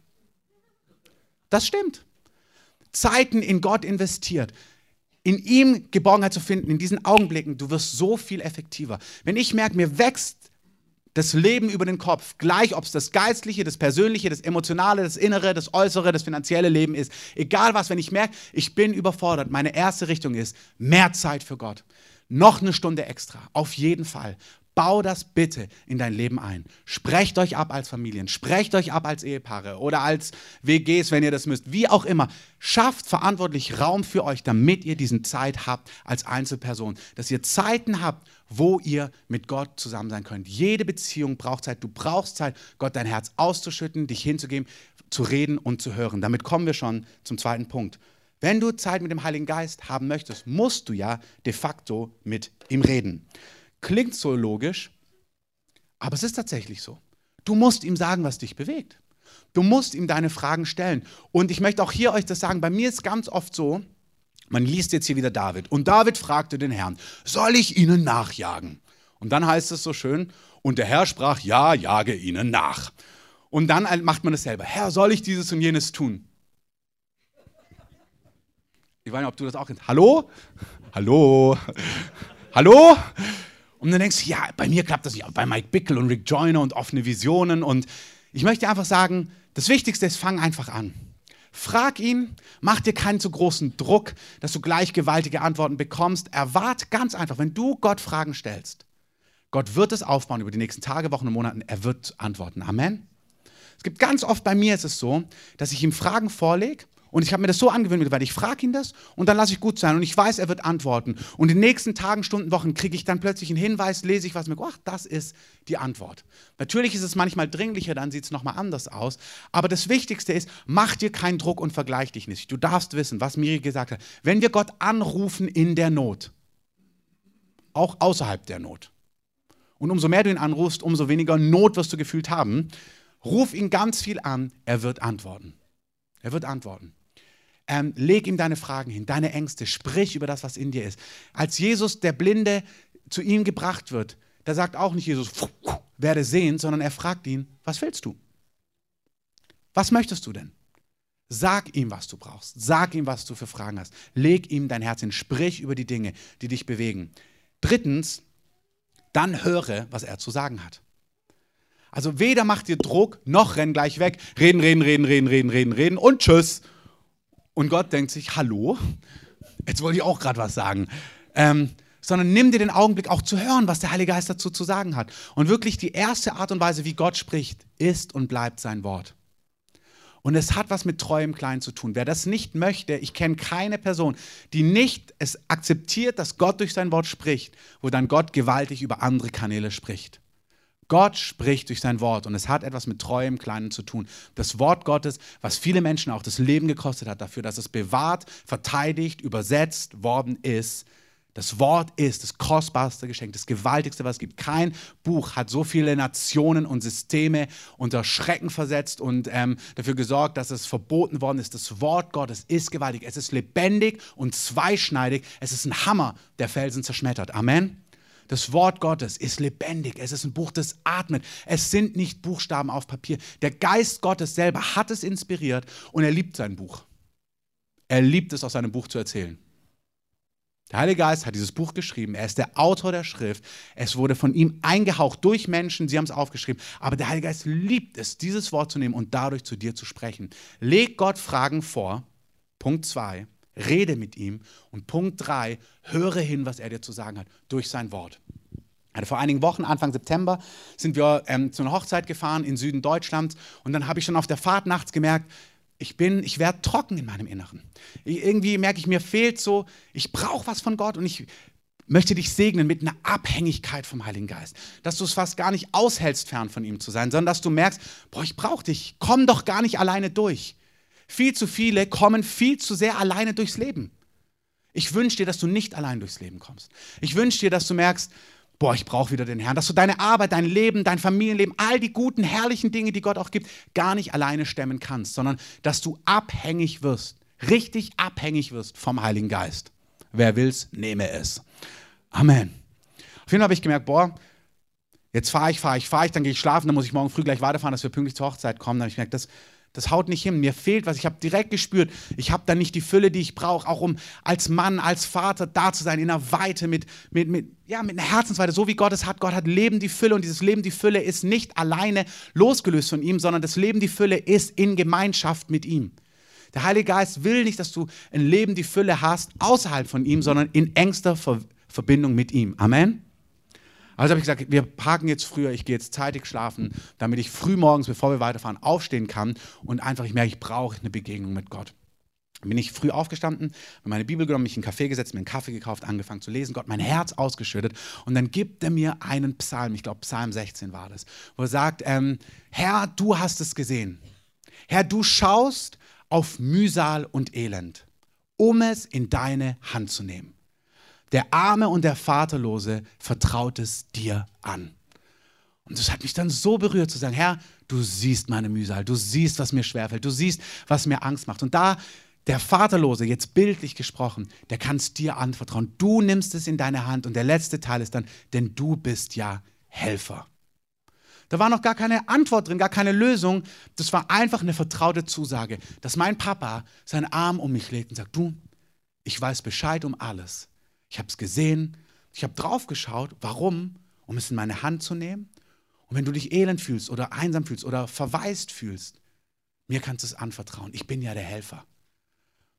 Das stimmt. Zeiten in Gott investiert, in ihm Geborgenheit zu finden, in diesen Augenblicken, du wirst so viel effektiver. Wenn ich merke, mir wächst das Leben über den Kopf, gleich ob es das geistliche, das persönliche, das emotionale, das innere, das äußere, das finanzielle Leben ist. Egal was, wenn ich merke, ich bin überfordert, meine erste Richtung ist mehr Zeit für Gott. Noch eine Stunde extra, auf jeden Fall. Bau das bitte in dein Leben ein. Sprecht euch ab als Familien, sprecht euch ab als Ehepaare oder als WGs, wenn ihr das müsst, wie auch immer. Schafft verantwortlich Raum für euch, damit ihr diesen Zeit habt als Einzelperson, dass ihr Zeiten habt, wo ihr mit Gott zusammen sein könnt. Jede Beziehung braucht Zeit. Du brauchst Zeit, Gott dein Herz auszuschütten, dich hinzugeben, zu reden und zu hören. Damit kommen wir schon zum zweiten Punkt. Wenn du Zeit mit dem Heiligen Geist haben möchtest, musst du ja de facto mit ihm reden. Klingt so logisch, aber es ist tatsächlich so. Du musst ihm sagen, was dich bewegt. Du musst ihm deine Fragen stellen. Und ich möchte auch hier euch das sagen, bei mir ist ganz oft so, man liest jetzt hier wieder David. Und David fragte den Herrn, soll ich ihnen nachjagen? Und dann heißt es so schön, und der Herr sprach, ja, jage ihnen nach. Und dann macht man es selber. Herr, soll ich dieses und jenes tun? Ich weiß nicht, ob du das auch kennst. Hallo? Hallo? Hallo? Und dann denkst du, ja, bei mir klappt das nicht, bei Mike Bickle und Rick Joyner und offene Visionen. Und ich möchte einfach sagen, das Wichtigste ist, fang einfach an. Frag ihn, mach dir keinen zu großen Druck, dass du gleich gewaltige Antworten bekommst. Erwart ganz einfach, wenn du Gott Fragen stellst, Gott wird es aufbauen über die nächsten Tage, Wochen und Monate, er wird antworten. Amen. Es gibt ganz oft bei mir ist es so, dass ich ihm Fragen vorlege und ich habe mir das so angewöhnt, weil ich frage ihn das und dann lasse ich gut sein und ich weiß, er wird antworten. Und in den nächsten Tagen, Stunden, Wochen kriege ich dann plötzlich einen Hinweis, lese ich was mir, ach, das ist die Antwort. Natürlich ist es manchmal dringlicher, dann sieht es nochmal anders aus. Aber das Wichtigste ist, mach dir keinen Druck und vergleich dich nicht. Du darfst wissen, was Miri gesagt hat. Wenn wir Gott anrufen in der Not, auch außerhalb der Not, und umso mehr du ihn anrufst, umso weniger Not wirst du gefühlt haben, ruf ihn ganz viel an, er wird antworten. Er wird antworten. Ähm, leg ihm deine Fragen hin, deine Ängste, sprich über das, was in dir ist. Als Jesus, der Blinde, zu ihm gebracht wird, da sagt auch nicht Jesus, werde sehen, sondern er fragt ihn, was willst du? Was möchtest du denn? Sag ihm, was du brauchst. Sag ihm, was du für Fragen hast. Leg ihm dein Herz hin. Sprich über die Dinge, die dich bewegen. Drittens, dann höre, was er zu sagen hat. Also weder macht dir Druck, noch renn gleich weg. Reden, reden, reden, reden, reden, reden, reden und tschüss. Und Gott denkt sich, hallo, jetzt wollte ich auch gerade was sagen. Ähm, sondern nimm dir den Augenblick auch zu hören, was der Heilige Geist dazu zu sagen hat. Und wirklich die erste Art und Weise, wie Gott spricht, ist und bleibt sein Wort. Und es hat was mit treuem Klein zu tun. Wer das nicht möchte, ich kenne keine Person, die nicht es akzeptiert, dass Gott durch sein Wort spricht, wo dann Gott gewaltig über andere Kanäle spricht. Gott spricht durch sein Wort und es hat etwas mit treuem Kleinen zu tun. Das Wort Gottes, was viele Menschen auch das Leben gekostet hat, dafür, dass es bewahrt, verteidigt, übersetzt worden ist. Das Wort ist das kostbarste Geschenk, das gewaltigste, was es gibt. Kein Buch hat so viele Nationen und Systeme unter Schrecken versetzt und ähm, dafür gesorgt, dass es verboten worden ist. Das Wort Gottes ist gewaltig. Es ist lebendig und zweischneidig. Es ist ein Hammer, der Felsen zerschmettert. Amen. Das Wort Gottes ist lebendig. Es ist ein Buch, das atmet. Es sind nicht Buchstaben auf Papier. Der Geist Gottes selber hat es inspiriert und er liebt sein Buch. Er liebt es, aus seinem Buch zu erzählen. Der Heilige Geist hat dieses Buch geschrieben. Er ist der Autor der Schrift. Es wurde von ihm eingehaucht durch Menschen. Sie haben es aufgeschrieben. Aber der Heilige Geist liebt es, dieses Wort zu nehmen und dadurch zu dir zu sprechen. Leg Gott Fragen vor. Punkt 2. Rede mit ihm. Und Punkt 3. Höre hin, was er dir zu sagen hat durch sein Wort. Also vor einigen Wochen, Anfang September, sind wir ähm, zu einer Hochzeit gefahren in Süden Deutschlands. Und dann habe ich schon auf der Fahrt nachts gemerkt, ich bin, ich werde trocken in meinem Inneren. Irgendwie merke ich, mir fehlt so, ich brauche was von Gott und ich möchte dich segnen mit einer Abhängigkeit vom Heiligen Geist. Dass du es fast gar nicht aushältst, fern von ihm zu sein, sondern dass du merkst, boah, ich brauche dich, komm doch gar nicht alleine durch. Viel zu viele kommen viel zu sehr alleine durchs Leben. Ich wünsche dir, dass du nicht allein durchs Leben kommst. Ich wünsche dir, dass du merkst, boah, ich brauche wieder den Herrn, dass du deine Arbeit, dein Leben, dein Familienleben, all die guten, herrlichen Dinge, die Gott auch gibt, gar nicht alleine stemmen kannst, sondern dass du abhängig wirst, richtig abhängig wirst vom Heiligen Geist. Wer will's, nehme es. Amen. Auf jeden Fall habe ich gemerkt, boah, jetzt fahre ich, fahre ich, fahre ich, dann gehe ich schlafen, dann muss ich morgen früh gleich weiterfahren, dass wir pünktlich zur Hochzeit kommen. Dann habe ich gemerkt, das, das haut nicht hin. Mir fehlt was. Ich habe direkt gespürt, ich habe da nicht die Fülle, die ich brauche, auch um als Mann, als Vater da zu sein, in einer Weite, mit, mit, mit, ja, mit einer Herzensweite, so wie Gott es hat. Gott hat Leben, die Fülle und dieses Leben, die Fülle ist nicht alleine losgelöst von ihm, sondern das Leben, die Fülle ist in Gemeinschaft mit ihm. Der Heilige Geist will nicht, dass du ein Leben, die Fülle hast, außerhalb von ihm, sondern in engster Ver Verbindung mit ihm. Amen. Also habe ich gesagt, wir parken jetzt früher, ich gehe jetzt zeitig schlafen, damit ich früh morgens, bevor wir weiterfahren, aufstehen kann und einfach ich merke, ich brauche eine Begegnung mit Gott. Bin ich früh aufgestanden, habe meine Bibel genommen, mich in einen Kaffee gesetzt, mir einen Kaffee gekauft, angefangen zu lesen, Gott mein Herz ausgeschüttet und dann gibt er mir einen Psalm, ich glaube Psalm 16 war das, wo er sagt, ähm, Herr, du hast es gesehen. Herr, du schaust auf Mühsal und Elend, um es in deine Hand zu nehmen. Der Arme und der Vaterlose vertraut es dir an. Und das hat mich dann so berührt zu sagen, Herr, du siehst meine Mühsal, du siehst, was mir schwerfällt, du siehst, was mir Angst macht. Und da der Vaterlose, jetzt bildlich gesprochen, der kann es dir anvertrauen. Du nimmst es in deine Hand und der letzte Teil ist dann, denn du bist ja Helfer. Da war noch gar keine Antwort drin, gar keine Lösung. Das war einfach eine vertraute Zusage, dass mein Papa seinen Arm um mich legt und sagt, du, ich weiß Bescheid um alles. Ich habe es gesehen, ich habe drauf geschaut. Warum? Um es in meine Hand zu nehmen. Und wenn du dich elend fühlst oder einsam fühlst oder verwaist fühlst, mir kannst du es anvertrauen. Ich bin ja der Helfer.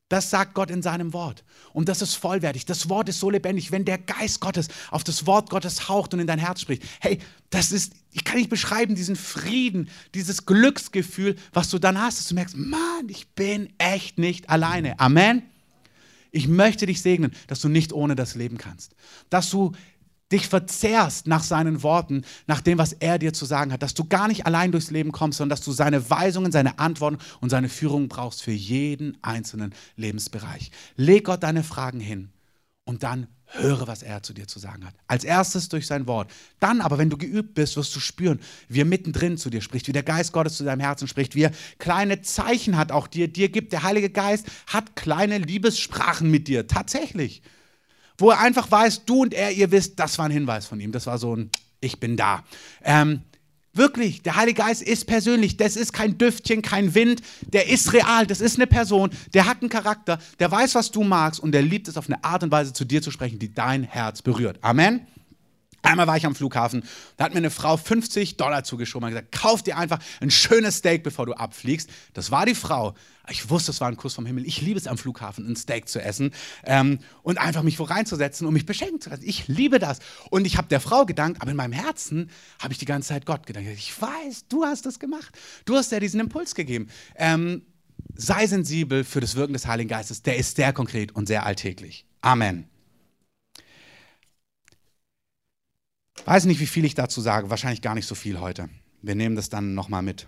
Das sagt Gott in seinem Wort. Und das ist vollwertig. Das Wort ist so lebendig. Wenn der Geist Gottes auf das Wort Gottes haucht und in dein Herz spricht, hey, das ist, ich kann nicht beschreiben, diesen Frieden, dieses Glücksgefühl, was du dann hast, dass du merkst, Mann, ich bin echt nicht alleine. Amen. Ich möchte dich segnen, dass du nicht ohne das leben kannst. Dass du dich verzehrst nach seinen Worten, nach dem, was er dir zu sagen hat, dass du gar nicht allein durchs Leben kommst, sondern dass du seine Weisungen, seine Antworten und seine Führung brauchst für jeden einzelnen Lebensbereich. Leg Gott deine Fragen hin und dann höre, was er zu dir zu sagen hat. Als erstes durch sein Wort. Dann aber, wenn du geübt bist, wirst du spüren, wie er mittendrin zu dir spricht, wie der Geist Gottes zu deinem Herzen spricht, wie er kleine Zeichen hat, auch dir, dir gibt. Der Heilige Geist hat kleine Liebessprachen mit dir, tatsächlich. Wo er einfach weiß, du und er, ihr wisst, das war ein Hinweis von ihm. Das war so ein Ich bin da. Ähm, Wirklich, der Heilige Geist ist persönlich. Das ist kein Düftchen, kein Wind. Der ist real. Das ist eine Person. Der hat einen Charakter. Der weiß, was du magst und der liebt es auf eine Art und Weise zu dir zu sprechen, die dein Herz berührt. Amen. Einmal war ich am Flughafen, da hat mir eine Frau 50 Dollar zugeschoben und gesagt, kauf dir einfach ein schönes Steak, bevor du abfliegst. Das war die Frau. Ich wusste, es war ein Kuss vom Himmel. Ich liebe es am Flughafen, ein Steak zu essen ähm, und einfach mich wo reinzusetzen und mich beschenken zu lassen. Ich liebe das. Und ich habe der Frau gedankt, aber in meinem Herzen habe ich die ganze Zeit Gott gedankt. Ich weiß, du hast das gemacht. Du hast ja diesen Impuls gegeben. Ähm, sei sensibel für das Wirken des Heiligen Geistes. Der ist sehr konkret und sehr alltäglich. Amen. Weiß nicht, wie viel ich dazu sage, wahrscheinlich gar nicht so viel heute. Wir nehmen das dann nochmal mit.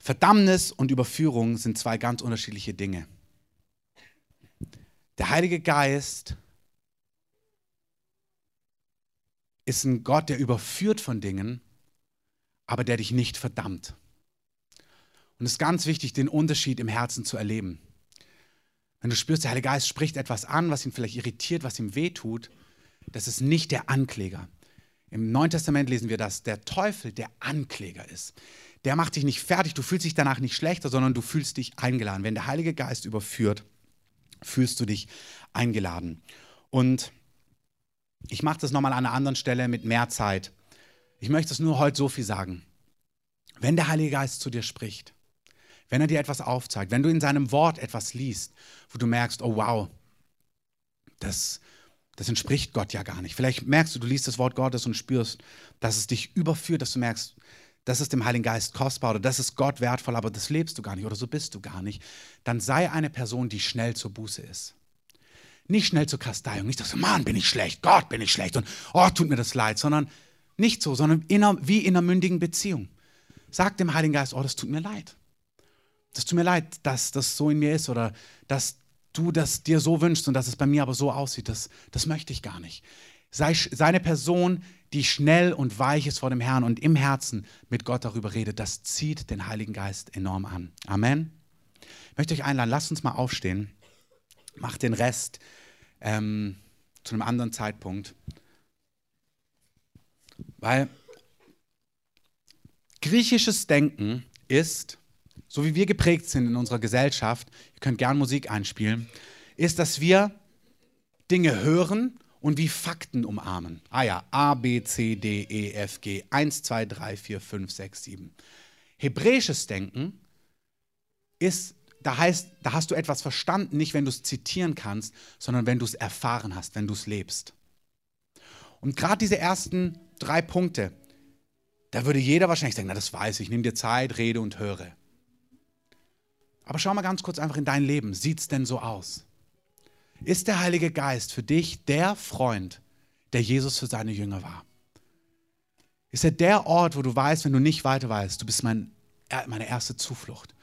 Verdammnis und Überführung sind zwei ganz unterschiedliche Dinge. Der Heilige Geist ist ein Gott, der überführt von Dingen, aber der dich nicht verdammt. Und es ist ganz wichtig, den Unterschied im Herzen zu erleben. Wenn du spürst, der Heilige Geist spricht etwas an, was ihn vielleicht irritiert, was ihm wehtut, das ist nicht der Ankläger. Im Neuen Testament lesen wir, dass der Teufel der Ankläger ist. Der macht dich nicht fertig, du fühlst dich danach nicht schlechter, sondern du fühlst dich eingeladen. Wenn der Heilige Geist überführt, fühlst du dich eingeladen. Und ich mache das nochmal an einer anderen Stelle mit mehr Zeit. Ich möchte es nur heute so viel sagen. Wenn der Heilige Geist zu dir spricht, wenn er dir etwas aufzeigt, wenn du in seinem Wort etwas liest, wo du merkst, oh wow, das, das entspricht Gott ja gar nicht. Vielleicht merkst du, du liest das Wort Gottes und spürst, dass es dich überführt, dass du merkst, das ist dem Heiligen Geist kostbar oder das ist Gott wertvoll, aber das lebst du gar nicht oder so bist du gar nicht. Dann sei eine Person, die schnell zur Buße ist. Nicht schnell zur Kasteiung, nicht du, Mann, bin ich schlecht, Gott, bin ich schlecht und oh, tut mir das leid, sondern nicht so, sondern in einer, wie in einer mündigen Beziehung. Sag dem Heiligen Geist, oh, das tut mir leid. Das tut mir leid, dass das so in mir ist oder dass du das dir so wünschst und dass es bei mir aber so aussieht. Das, das möchte ich gar nicht. Sei, sei eine Person, die schnell und weich ist vor dem Herrn und im Herzen mit Gott darüber redet. Das zieht den Heiligen Geist enorm an. Amen. Ich möchte euch einladen, lasst uns mal aufstehen. Macht den Rest ähm, zu einem anderen Zeitpunkt. Weil griechisches Denken ist, so wie wir geprägt sind in unserer Gesellschaft, ihr könnt gern Musik einspielen, ist, dass wir Dinge hören und wie Fakten umarmen. Ah ja, A, B, C, D, E, F, G, 1, 2, 3, 4, 5, 6, 7. Hebräisches Denken ist, da heißt, da hast du etwas verstanden, nicht wenn du es zitieren kannst, sondern wenn du es erfahren hast, wenn du es lebst. Und gerade diese ersten drei Punkte, da würde jeder wahrscheinlich sagen, na das weiß ich, nimm dir Zeit, rede und höre. Aber schau mal ganz kurz einfach in dein Leben. Sieht es denn so aus? Ist der Heilige Geist für dich der Freund, der Jesus für seine Jünger war? Ist er der Ort, wo du weißt, wenn du nicht weiter weißt, du bist mein, meine erste Zuflucht.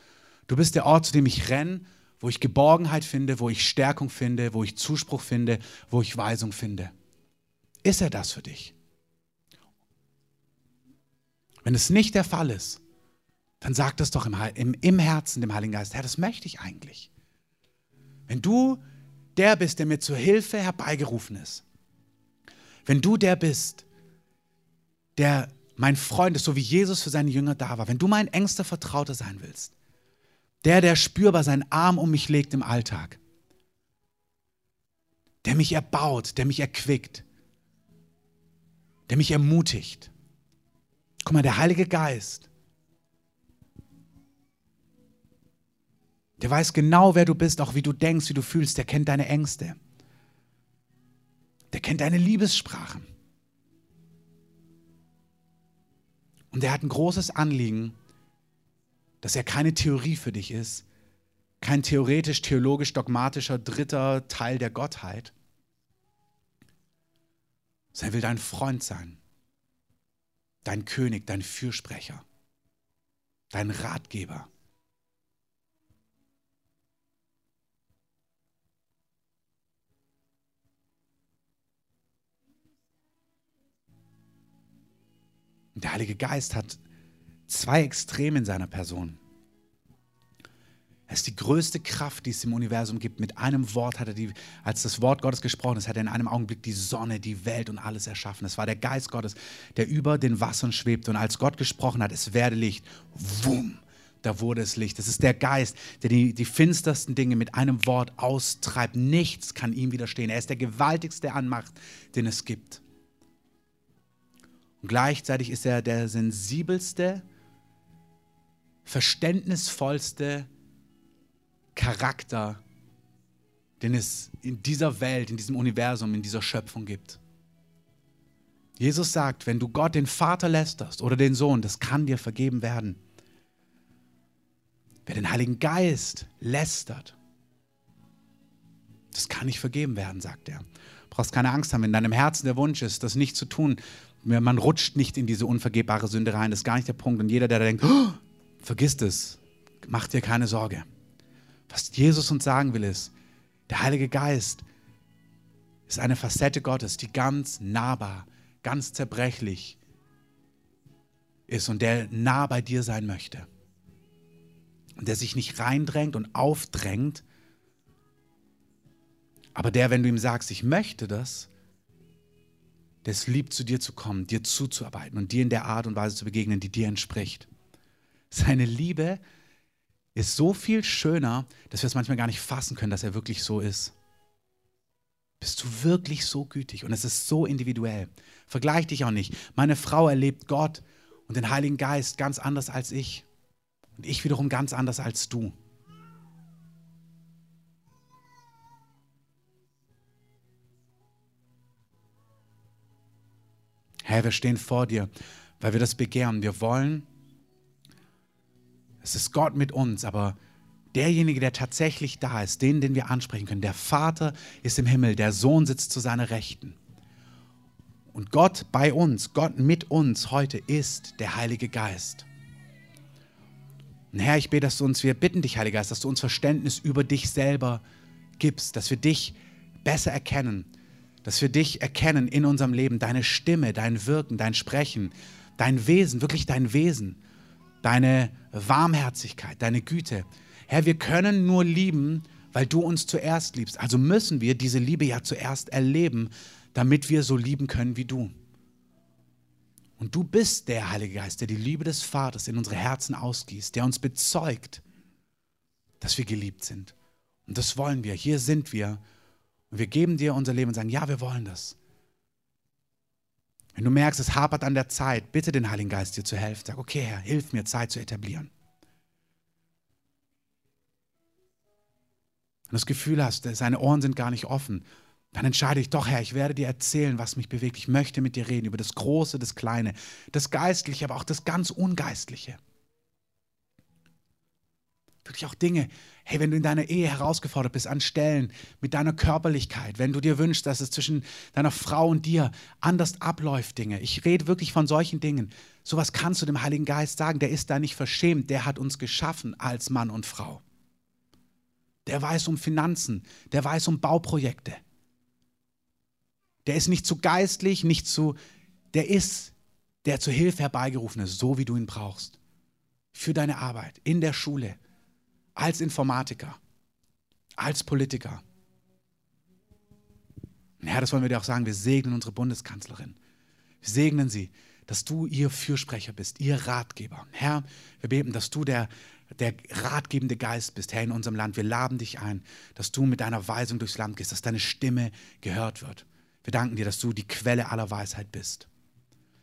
Du bist der Ort, zu dem ich renne, wo ich Geborgenheit finde, wo ich Stärkung finde, wo ich Zuspruch finde, wo ich Weisung finde. Ist er das für dich? Wenn es nicht der Fall ist, dann sag das doch im, im, im Herzen dem Heiligen Geist, Herr, das möchte ich eigentlich. Wenn du der bist, der mir zur Hilfe herbeigerufen ist, wenn du der bist, der mein Freund ist, so wie Jesus für seine Jünger da war, wenn du mein engster Vertrauter sein willst, der, der spürbar seinen Arm um mich legt im Alltag, der mich erbaut, der mich erquickt, der mich ermutigt. Guck mal, der Heilige Geist Der weiß genau, wer du bist, auch wie du denkst, wie du fühlst. Der kennt deine Ängste. Der kennt deine Liebessprachen. Und er hat ein großes Anliegen, dass er keine Theorie für dich ist, kein theoretisch, theologisch, dogmatischer dritter Teil der Gottheit, er will dein Freund sein, dein König, dein Fürsprecher, dein Ratgeber. Und der Heilige Geist hat zwei Extreme in seiner Person. Er ist die größte Kraft, die es im Universum gibt. Mit einem Wort hat er die, als das Wort Gottes gesprochen ist, hat er in einem Augenblick die Sonne, die Welt und alles erschaffen. Es war der Geist Gottes, der über den Wassern schwebt. Und als Gott gesprochen hat, es werde Licht, wumm, da wurde es Licht. Es ist der Geist, der die, die finstersten Dinge mit einem Wort austreibt. Nichts kann ihm widerstehen. Er ist der gewaltigste an Macht, den es gibt. Und gleichzeitig ist er der sensibelste, verständnisvollste Charakter, den es in dieser Welt, in diesem Universum, in dieser Schöpfung gibt. Jesus sagt, wenn du Gott den Vater lästerst oder den Sohn, das kann dir vergeben werden. Wer den Heiligen Geist lästert, das kann nicht vergeben werden, sagt er. Du brauchst keine Angst haben, wenn in deinem Herzen der Wunsch ist, das nicht zu tun, man rutscht nicht in diese unvergebbare Sünde rein. Das ist gar nicht der Punkt. Und jeder, der da denkt, oh, vergisst es, macht dir keine Sorge. Was Jesus uns sagen will, ist, der Heilige Geist ist eine Facette Gottes, die ganz nahbar, ganz zerbrechlich ist und der nah bei dir sein möchte. Und der sich nicht reindrängt und aufdrängt, aber der, wenn du ihm sagst, ich möchte das, der es liebt, zu dir zu kommen, dir zuzuarbeiten und dir in der Art und Weise zu begegnen, die dir entspricht. Seine Liebe ist so viel schöner, dass wir es manchmal gar nicht fassen können, dass er wirklich so ist. Bist du wirklich so gütig? Und es ist so individuell. Vergleich dich auch nicht. Meine Frau erlebt Gott und den Heiligen Geist ganz anders als ich. Und ich wiederum ganz anders als du. Herr, wir stehen vor dir, weil wir das begehren. Wir wollen, es ist Gott mit uns, aber derjenige, der tatsächlich da ist, den, den wir ansprechen können, der Vater ist im Himmel, der Sohn sitzt zu seiner Rechten. Und Gott bei uns, Gott mit uns heute ist der Heilige Geist. Und Herr, ich bete, dass du uns, wir bitten dich, Heiliger Geist, dass du uns Verständnis über dich selber gibst, dass wir dich besser erkennen, dass wir dich erkennen in unserem Leben, deine Stimme, dein Wirken, dein Sprechen, dein Wesen, wirklich dein Wesen, deine Warmherzigkeit, deine Güte. Herr, wir können nur lieben, weil du uns zuerst liebst. Also müssen wir diese Liebe ja zuerst erleben, damit wir so lieben können wie du. Und du bist der Heilige Geist, der die Liebe des Vaters in unsere Herzen ausgießt, der uns bezeugt, dass wir geliebt sind. Und das wollen wir. Hier sind wir und wir geben dir unser Leben und sagen, ja, wir wollen das. Wenn du merkst, es hapert an der Zeit, bitte den Heiligen Geist dir zu helfen. Sag, okay, Herr, hilf mir, Zeit zu etablieren. Wenn du das Gefühl hast, seine Ohren sind gar nicht offen, dann entscheide ich doch, Herr, ich werde dir erzählen, was mich bewegt. Ich möchte mit dir reden über das Große, das Kleine, das Geistliche, aber auch das ganz Ungeistliche. Wirklich auch Dinge, hey, wenn du in deiner Ehe herausgefordert bist an Stellen mit deiner Körperlichkeit, wenn du dir wünschst, dass es zwischen deiner Frau und dir anders abläuft, Dinge. Ich rede wirklich von solchen Dingen. Sowas kannst du dem Heiligen Geist sagen. Der ist da nicht verschämt. Der hat uns geschaffen als Mann und Frau. Der weiß um Finanzen. Der weiß um Bauprojekte. Der ist nicht zu geistlich, nicht zu, der ist der zur Hilfe herbeigerufen ist, so wie du ihn brauchst. Für deine Arbeit, in der Schule, als Informatiker, als Politiker. Herr, das wollen wir dir auch sagen, wir segnen unsere Bundeskanzlerin. Wir segnen sie, dass du ihr Fürsprecher bist, ihr Ratgeber. Herr, wir beten, dass du der, der ratgebende Geist bist, Herr, in unserem Land. Wir laden dich ein, dass du mit deiner Weisung durchs Land gehst, dass deine Stimme gehört wird. Wir danken dir, dass du die Quelle aller Weisheit bist.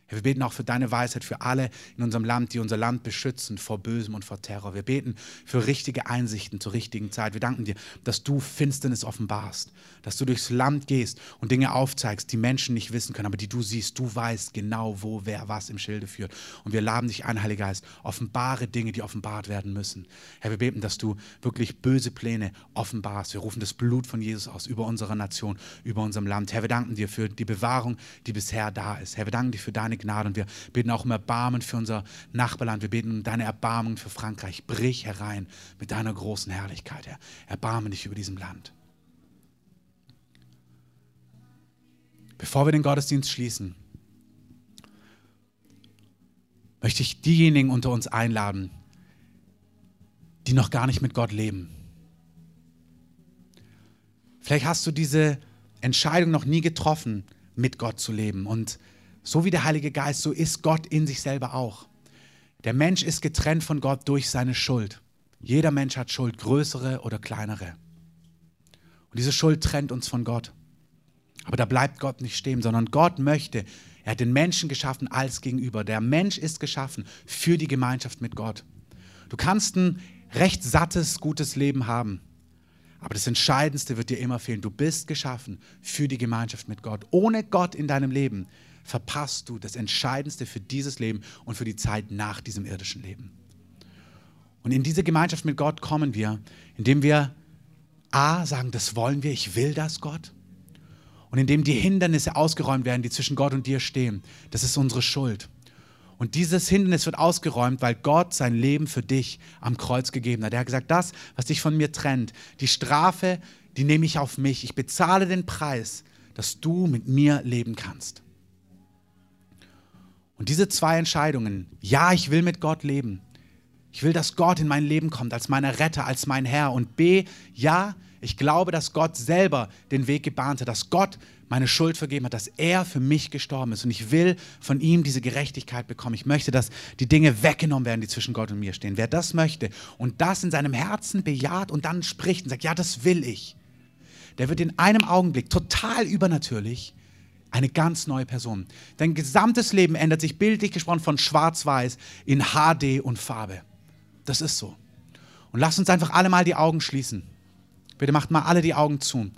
Wir beten auch für deine Weisheit für alle in unserem Land, die unser Land beschützen vor Bösem und vor Terror. Wir beten für richtige Einsichten zur richtigen Zeit. Wir danken dir, dass du Finsternis offenbarst, dass du durchs Land gehst und Dinge aufzeigst, die Menschen nicht wissen können, aber die du siehst. Du weißt genau, wo wer was im Schilde führt. Und wir laden dich ein, Heiliger Geist, offenbare Dinge, die offenbart werden müssen. Herr, wir beten, dass du wirklich böse Pläne offenbarst. Wir rufen das Blut von Jesus aus über unsere Nation, über unserem Land. Herr, wir danken dir für die Bewahrung, die bisher da ist. Herr, wir danken dir für deine Gnade und wir beten auch um Erbarmen für unser Nachbarland. Wir beten um deine Erbarmung für Frankreich. Brich herein mit deiner großen Herrlichkeit, Herr. Erbarme dich über diesem Land. Bevor wir den Gottesdienst schließen, möchte ich diejenigen unter uns einladen, die noch gar nicht mit Gott leben. Vielleicht hast du diese Entscheidung noch nie getroffen, mit Gott zu leben. Und so wie der Heilige Geist, so ist Gott in sich selber auch. Der Mensch ist getrennt von Gott durch seine Schuld. Jeder Mensch hat Schuld, größere oder kleinere. Und diese Schuld trennt uns von Gott. Aber da bleibt Gott nicht stehen, sondern Gott möchte, er hat den Menschen geschaffen als Gegenüber. Der Mensch ist geschaffen für die Gemeinschaft mit Gott. Du kannst ein recht sattes, gutes Leben haben. Aber das Entscheidendste wird dir immer fehlen. Du bist geschaffen für die Gemeinschaft mit Gott. Ohne Gott in deinem Leben verpasst du das Entscheidendste für dieses Leben und für die Zeit nach diesem irdischen Leben. Und in diese Gemeinschaft mit Gott kommen wir, indem wir A sagen, das wollen wir, ich will das, Gott. Und indem die Hindernisse ausgeräumt werden, die zwischen Gott und dir stehen. Das ist unsere Schuld. Und dieses Hindernis wird ausgeräumt, weil Gott sein Leben für dich am Kreuz gegeben hat. Er hat gesagt, das, was dich von mir trennt, die Strafe, die nehme ich auf mich. Ich bezahle den Preis, dass du mit mir leben kannst. Und diese zwei Entscheidungen, ja, ich will mit Gott leben. Ich will, dass Gott in mein Leben kommt als mein Retter, als mein Herr. Und B, ja, Ich glaube, dass Gott selber den Weg gebahnt hat, dass Gott meine Schuld vergeben hat, dass er für mich gestorben ist. Und ich will von ihm diese Gerechtigkeit bekommen. Ich möchte, dass die Dinge weggenommen werden, die zwischen Gott und mir stehen. Wer das möchte und das in seinem Herzen bejaht und dann spricht und sagt, ja, das will ich, der wird in einem Augenblick total übernatürlich eine ganz neue Person. Dein gesamtes Leben ändert sich bildlich gesprochen von schwarz-weiß in HD und Farbe. Das ist so. Und lass uns einfach alle mal die Augen schließen. Bitte macht mal alle die Augen zu.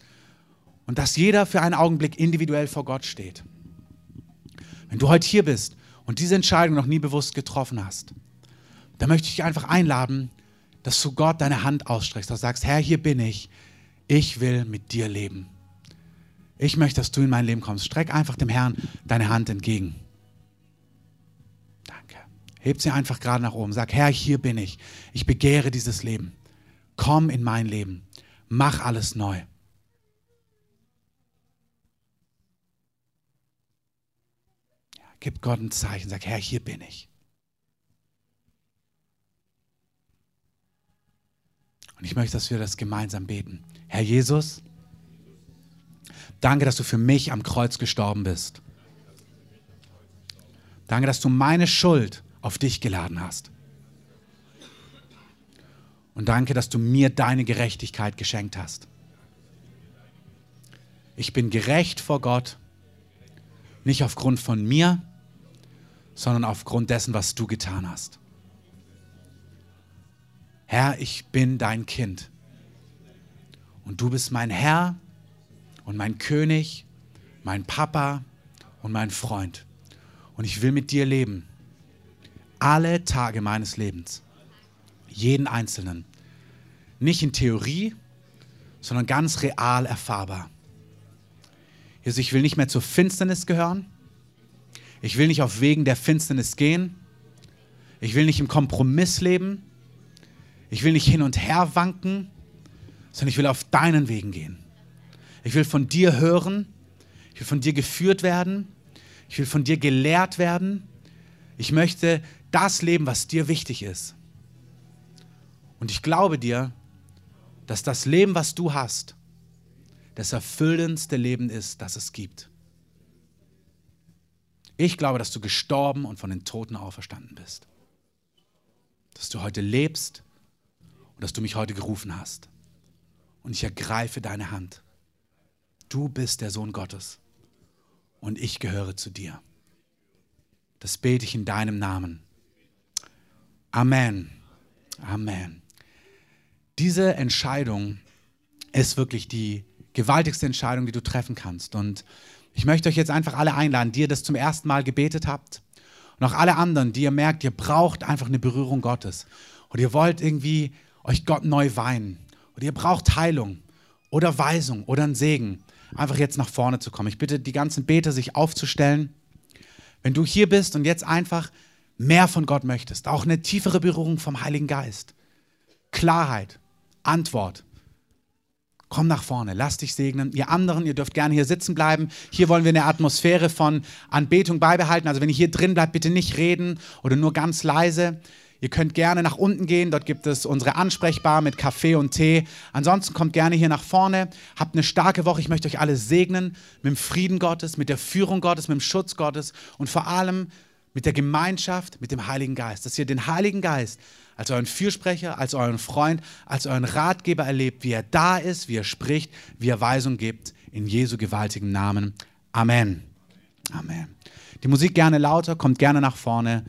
Und dass jeder für einen Augenblick individuell vor Gott steht. Wenn du heute hier bist und diese Entscheidung noch nie bewusst getroffen hast, dann möchte ich dich einfach einladen, dass du Gott deine Hand ausstreckst, du sagst, Herr, hier bin ich. Ich will mit dir leben. Ich möchte, dass du in mein Leben kommst. Streck einfach dem Herrn deine Hand entgegen. Danke. Heb sie einfach gerade nach oben. Sag, Herr, hier bin ich. Ich begehre dieses Leben. Komm in mein Leben. Mach alles neu. Ja, gib Gott ein Zeichen. Sag, Herr, hier bin ich. Und ich möchte, dass wir das gemeinsam beten. Herr Jesus, danke, dass du für mich am Kreuz gestorben bist. Danke, dass du meine Schuld auf dich geladen hast. Und danke, dass du mir deine Gerechtigkeit geschenkt hast. Ich bin gerecht vor Gott, nicht aufgrund von mir, sondern aufgrund dessen, was du getan hast. Herr, ich bin dein Kind. Und du bist mein Herr und mein König, mein Papa und mein Freund. Und ich will mit dir leben. Alle Tage meines Lebens jeden Einzelnen. Nicht in Theorie, sondern ganz real erfahrbar. Jesus, ich will nicht mehr zur Finsternis gehören. Ich will nicht auf Wegen der Finsternis gehen. Ich will nicht im Kompromiss leben. Ich will nicht hin und her wanken, sondern ich will auf deinen Wegen gehen. Ich will von dir hören. Ich will von dir geführt werden. Ich will von dir gelehrt werden. Ich möchte das leben, was dir wichtig ist. Und ich glaube dir, dass das Leben, was du hast, das erfüllendste Leben ist, das es gibt. Ich glaube, dass du gestorben und von den Toten auferstanden bist. Dass du heute lebst und dass du mich heute gerufen hast. Und ich ergreife deine Hand. Du bist der Sohn Gottes und ich gehöre zu dir. Das bete ich in deinem Namen. Amen. Amen. Diese Entscheidung ist wirklich die gewaltigste Entscheidung, die du treffen kannst. Und ich möchte euch jetzt einfach alle einladen, die ihr das zum ersten Mal gebetet habt und auch alle anderen, die ihr merkt, ihr braucht einfach eine Berührung Gottes und ihr wollt irgendwie euch Gott neu weinen oder ihr braucht Heilung oder Weisung oder einen Segen, einfach jetzt nach vorne zu kommen. Ich bitte die ganzen Beter, sich aufzustellen. Wenn du hier bist und jetzt einfach mehr von Gott möchtest, auch eine tiefere Berührung vom Heiligen Geist, Klarheit, Antwort. Komm nach vorne, lass dich segnen. Ihr anderen, ihr dürft gerne hier sitzen bleiben. Hier wollen wir eine Atmosphäre von Anbetung beibehalten. Also wenn ihr hier drin bleibt, bitte nicht reden oder nur ganz leise. Ihr könnt gerne nach unten gehen, dort gibt es unsere Ansprechbar mit Kaffee und Tee. Ansonsten kommt gerne hier nach vorne. Habt eine starke Woche. Ich möchte euch alle segnen mit dem Frieden Gottes, mit der Führung Gottes, mit dem Schutz Gottes und vor allem mit der Gemeinschaft, mit dem Heiligen Geist. Dass ihr den Heiligen Geist als euren Fürsprecher, als euren Freund, als euren Ratgeber erlebt, wie er da ist, wie er spricht, wie er Weisung gibt. In Jesu gewaltigen Namen. Amen. Amen. Die Musik gerne lauter, kommt gerne nach vorne.